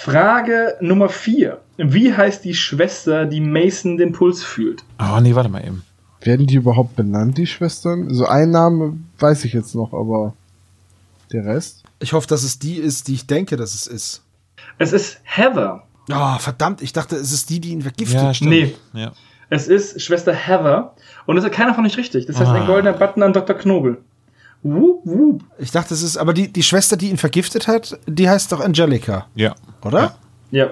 Frage Nummer vier. Wie heißt die Schwester, die Mason den Puls fühlt? Oh, nee, warte mal eben. Werden die überhaupt benannt, die Schwestern? So ein Name weiß ich jetzt noch, aber der Rest? Ich hoffe, dass es die ist, die ich denke, dass es ist. Es ist Heather. Oh, verdammt, ich dachte, es ist die, die ihn vergiftet. Ja, stimmt. Nee. Ja. Es ist Schwester Heather. Und das hat keiner von euch richtig. Das heißt, ein Ah. goldener Button an Dr. Knobel. Wup, wup. Ich dachte, es ist, aber die, die Schwester, die ihn vergiftet hat, die heißt doch Angelica, ja. oder? Ja.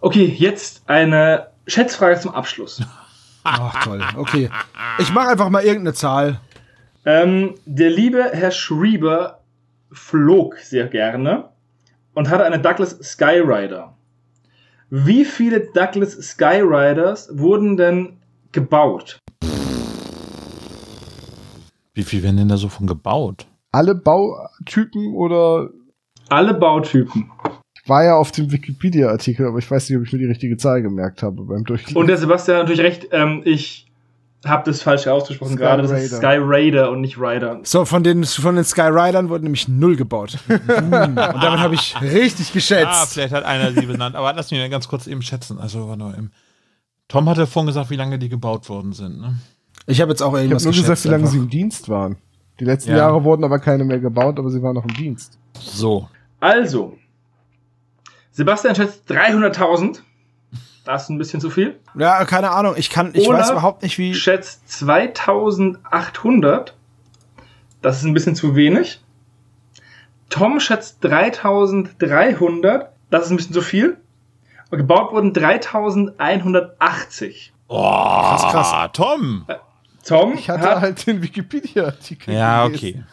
Okay, jetzt eine Schätzfrage zum Abschluss. Ach, toll. Okay. Ich mache einfach mal irgendeine Zahl. Ähm, der liebe Herr Schrieber flog sehr gerne und hatte eine Douglas Skyrider. Wie viele Douglas Skyriders wurden denn gebaut? Wie viel werden denn da so von gebaut? Alle Bautypen oder Alle Bautypen. war ja auf dem Wikipedia-Artikel, aber ich weiß nicht, ob ich mir die richtige Zahl gemerkt habe beim Durchlesen. Und der Sebastian hat natürlich recht, ähm, ich habe das falsch ausgesprochen Sky gerade. Das ist Raider. Sky Raider und nicht Rider. So, von den, von den Skyridern wurden nämlich null gebaut. Hm, Und damit habe ich richtig Ah, geschätzt. vielleicht hat einer sie benannt. Aber lass mich mal ganz kurz eben schätzen. Also, warte mal. Tom hatte vorhin gesagt, wie lange die gebaut worden sind. Ne? Ich habe jetzt auch ich habe irgendwas nur gesagt, wie lange einfach. sie im Dienst waren. Die letzten Ja. Jahre wurden aber keine mehr gebaut, aber sie waren noch im Dienst. So. Also, Sebastian schätzt 300.000. Das ist ein bisschen zu viel. Ja, keine Ahnung. Ich kann, ich Oder weiß überhaupt nicht, wie. Schätzt 2800. Das ist ein bisschen zu wenig. Tom schätzt 3300. Das ist ein bisschen zu viel. Und gebaut wurden 3180. Oh, Krass, krass. Tom. Tom Ich hatte hat, halt den Wikipedia-Artikel. Ja, gelesen.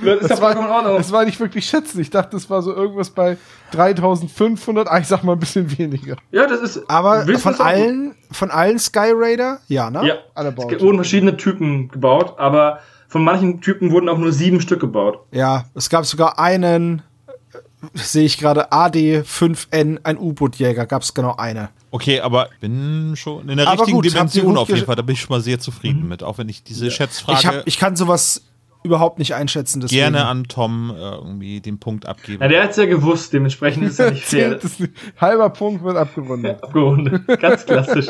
okay. das Das war, das war nicht wirklich schätzen. Ich dachte, es war so irgendwas bei 3500. Ah, ich sag mal ein bisschen weniger. Ja, das ist. Aber von das allen, von allen Skyraider? Ja, ne? Ja, Alle es wurden verschiedene Typen gebaut, aber von manchen Typen wurden auch nur sieben Stück gebaut. Ja, es gab sogar einen, äh, sehe ich gerade, AD5N, ein U-Boot-Jäger, gab es genau eine. Okay, aber ich bin schon in der Aber richtigen gut, Dimension auf jeden Fall. Da bin ich schon mal sehr zufrieden mit. Auch wenn ich diese Schätzfrage Ich, hab, ich kann sowas überhaupt nicht einschätzen. Deswegen. gerne an Tom äh, irgendwie den Punkt abgebe. Ja, der hat es ja gewusst, dementsprechend ist es ja nicht fair. Halber Punkt wird abgerundet. Abgerundet. Ganz klassisch.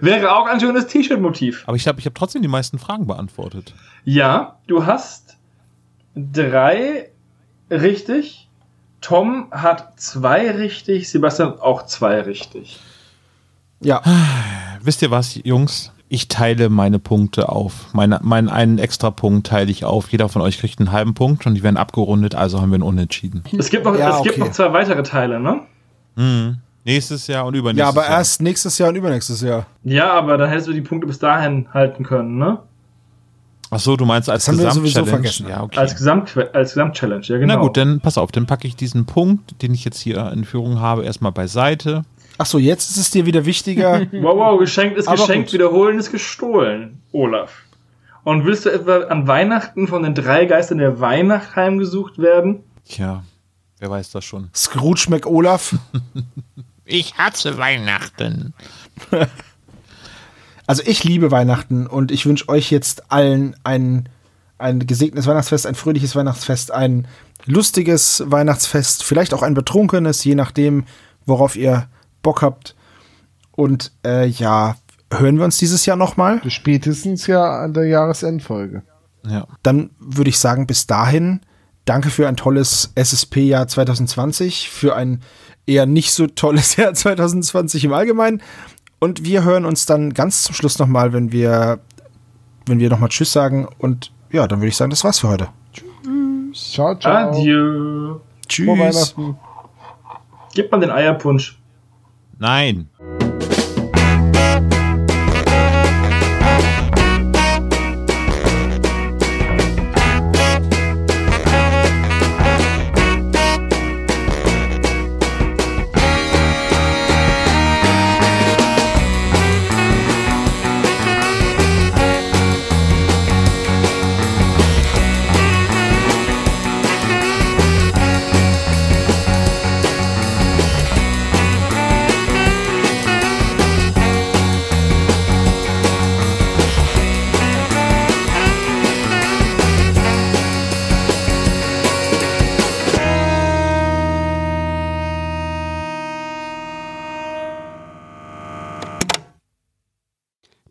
Wäre auch ein schönes T-Shirt-Motiv. aber ich glaube, ich habe trotzdem die meisten Fragen beantwortet. Ja, du hast drei richtig. Tom hat zwei richtig. Sebastian auch zwei richtig. Ja, Wisst ihr was, Jungs? Ich teile meine Punkte auf. Meine, meinen einen extra Punkt teile ich auf. Jeder von euch kriegt einen halben Punkt und die werden abgerundet, also haben wir einen Unentschieden. Es gibt noch, Ja, es gibt okay. noch zwei weitere Teile, ne? Mhm. Nächstes Jahr und übernächstes ja, aber Jahr. erst nächstes Jahr und übernächstes Jahr. Ja, aber dann hättest du die Punkte bis dahin halten können, ne? Ach so, du meinst als Gesamtchallenge? Ja, okay. Als Gesamt als Gesamtchallenge, ja genau. Na gut, dann pass auf, dann packe ich diesen Punkt, den ich jetzt hier in Führung habe, erstmal beiseite. Ach so, jetzt ist es dir wieder wichtiger. Wow, wow, geschenkt ist Aber geschenkt, gut. wiederholen ist gestohlen, Olaf. Und willst du etwa an Weihnachten von den drei Geistern der Weihnacht heimgesucht werden? Tja, wer weiß das schon. Scrooge McOlaf. Ich hasse Weihnachten. Also ich liebe Weihnachten und ich wünsche euch jetzt allen ein, ein gesegnetes Weihnachtsfest, ein fröhliches Weihnachtsfest, ein lustiges Weihnachtsfest, vielleicht auch ein betrunkenes, je nachdem, worauf ihr Bock habt. Und äh, ja, hören wir uns dieses Jahr nochmal? Spätestens ja an der Jahresendfolge. Ja. Dann würde ich sagen, bis dahin, danke für ein tolles SSP-Jahr 2020, für ein eher nicht so tolles Jahr 2020 im Allgemeinen. Und wir hören uns dann ganz zum Schluss nochmal, wenn wir, wenn wir nochmal Tschüss sagen. Und ja, dann würde ich sagen, das war's für heute. Ciao, ciao. Adieu. Frohe Tschüss. Weihnachten. Gib mal den Eierpunsch. Nein.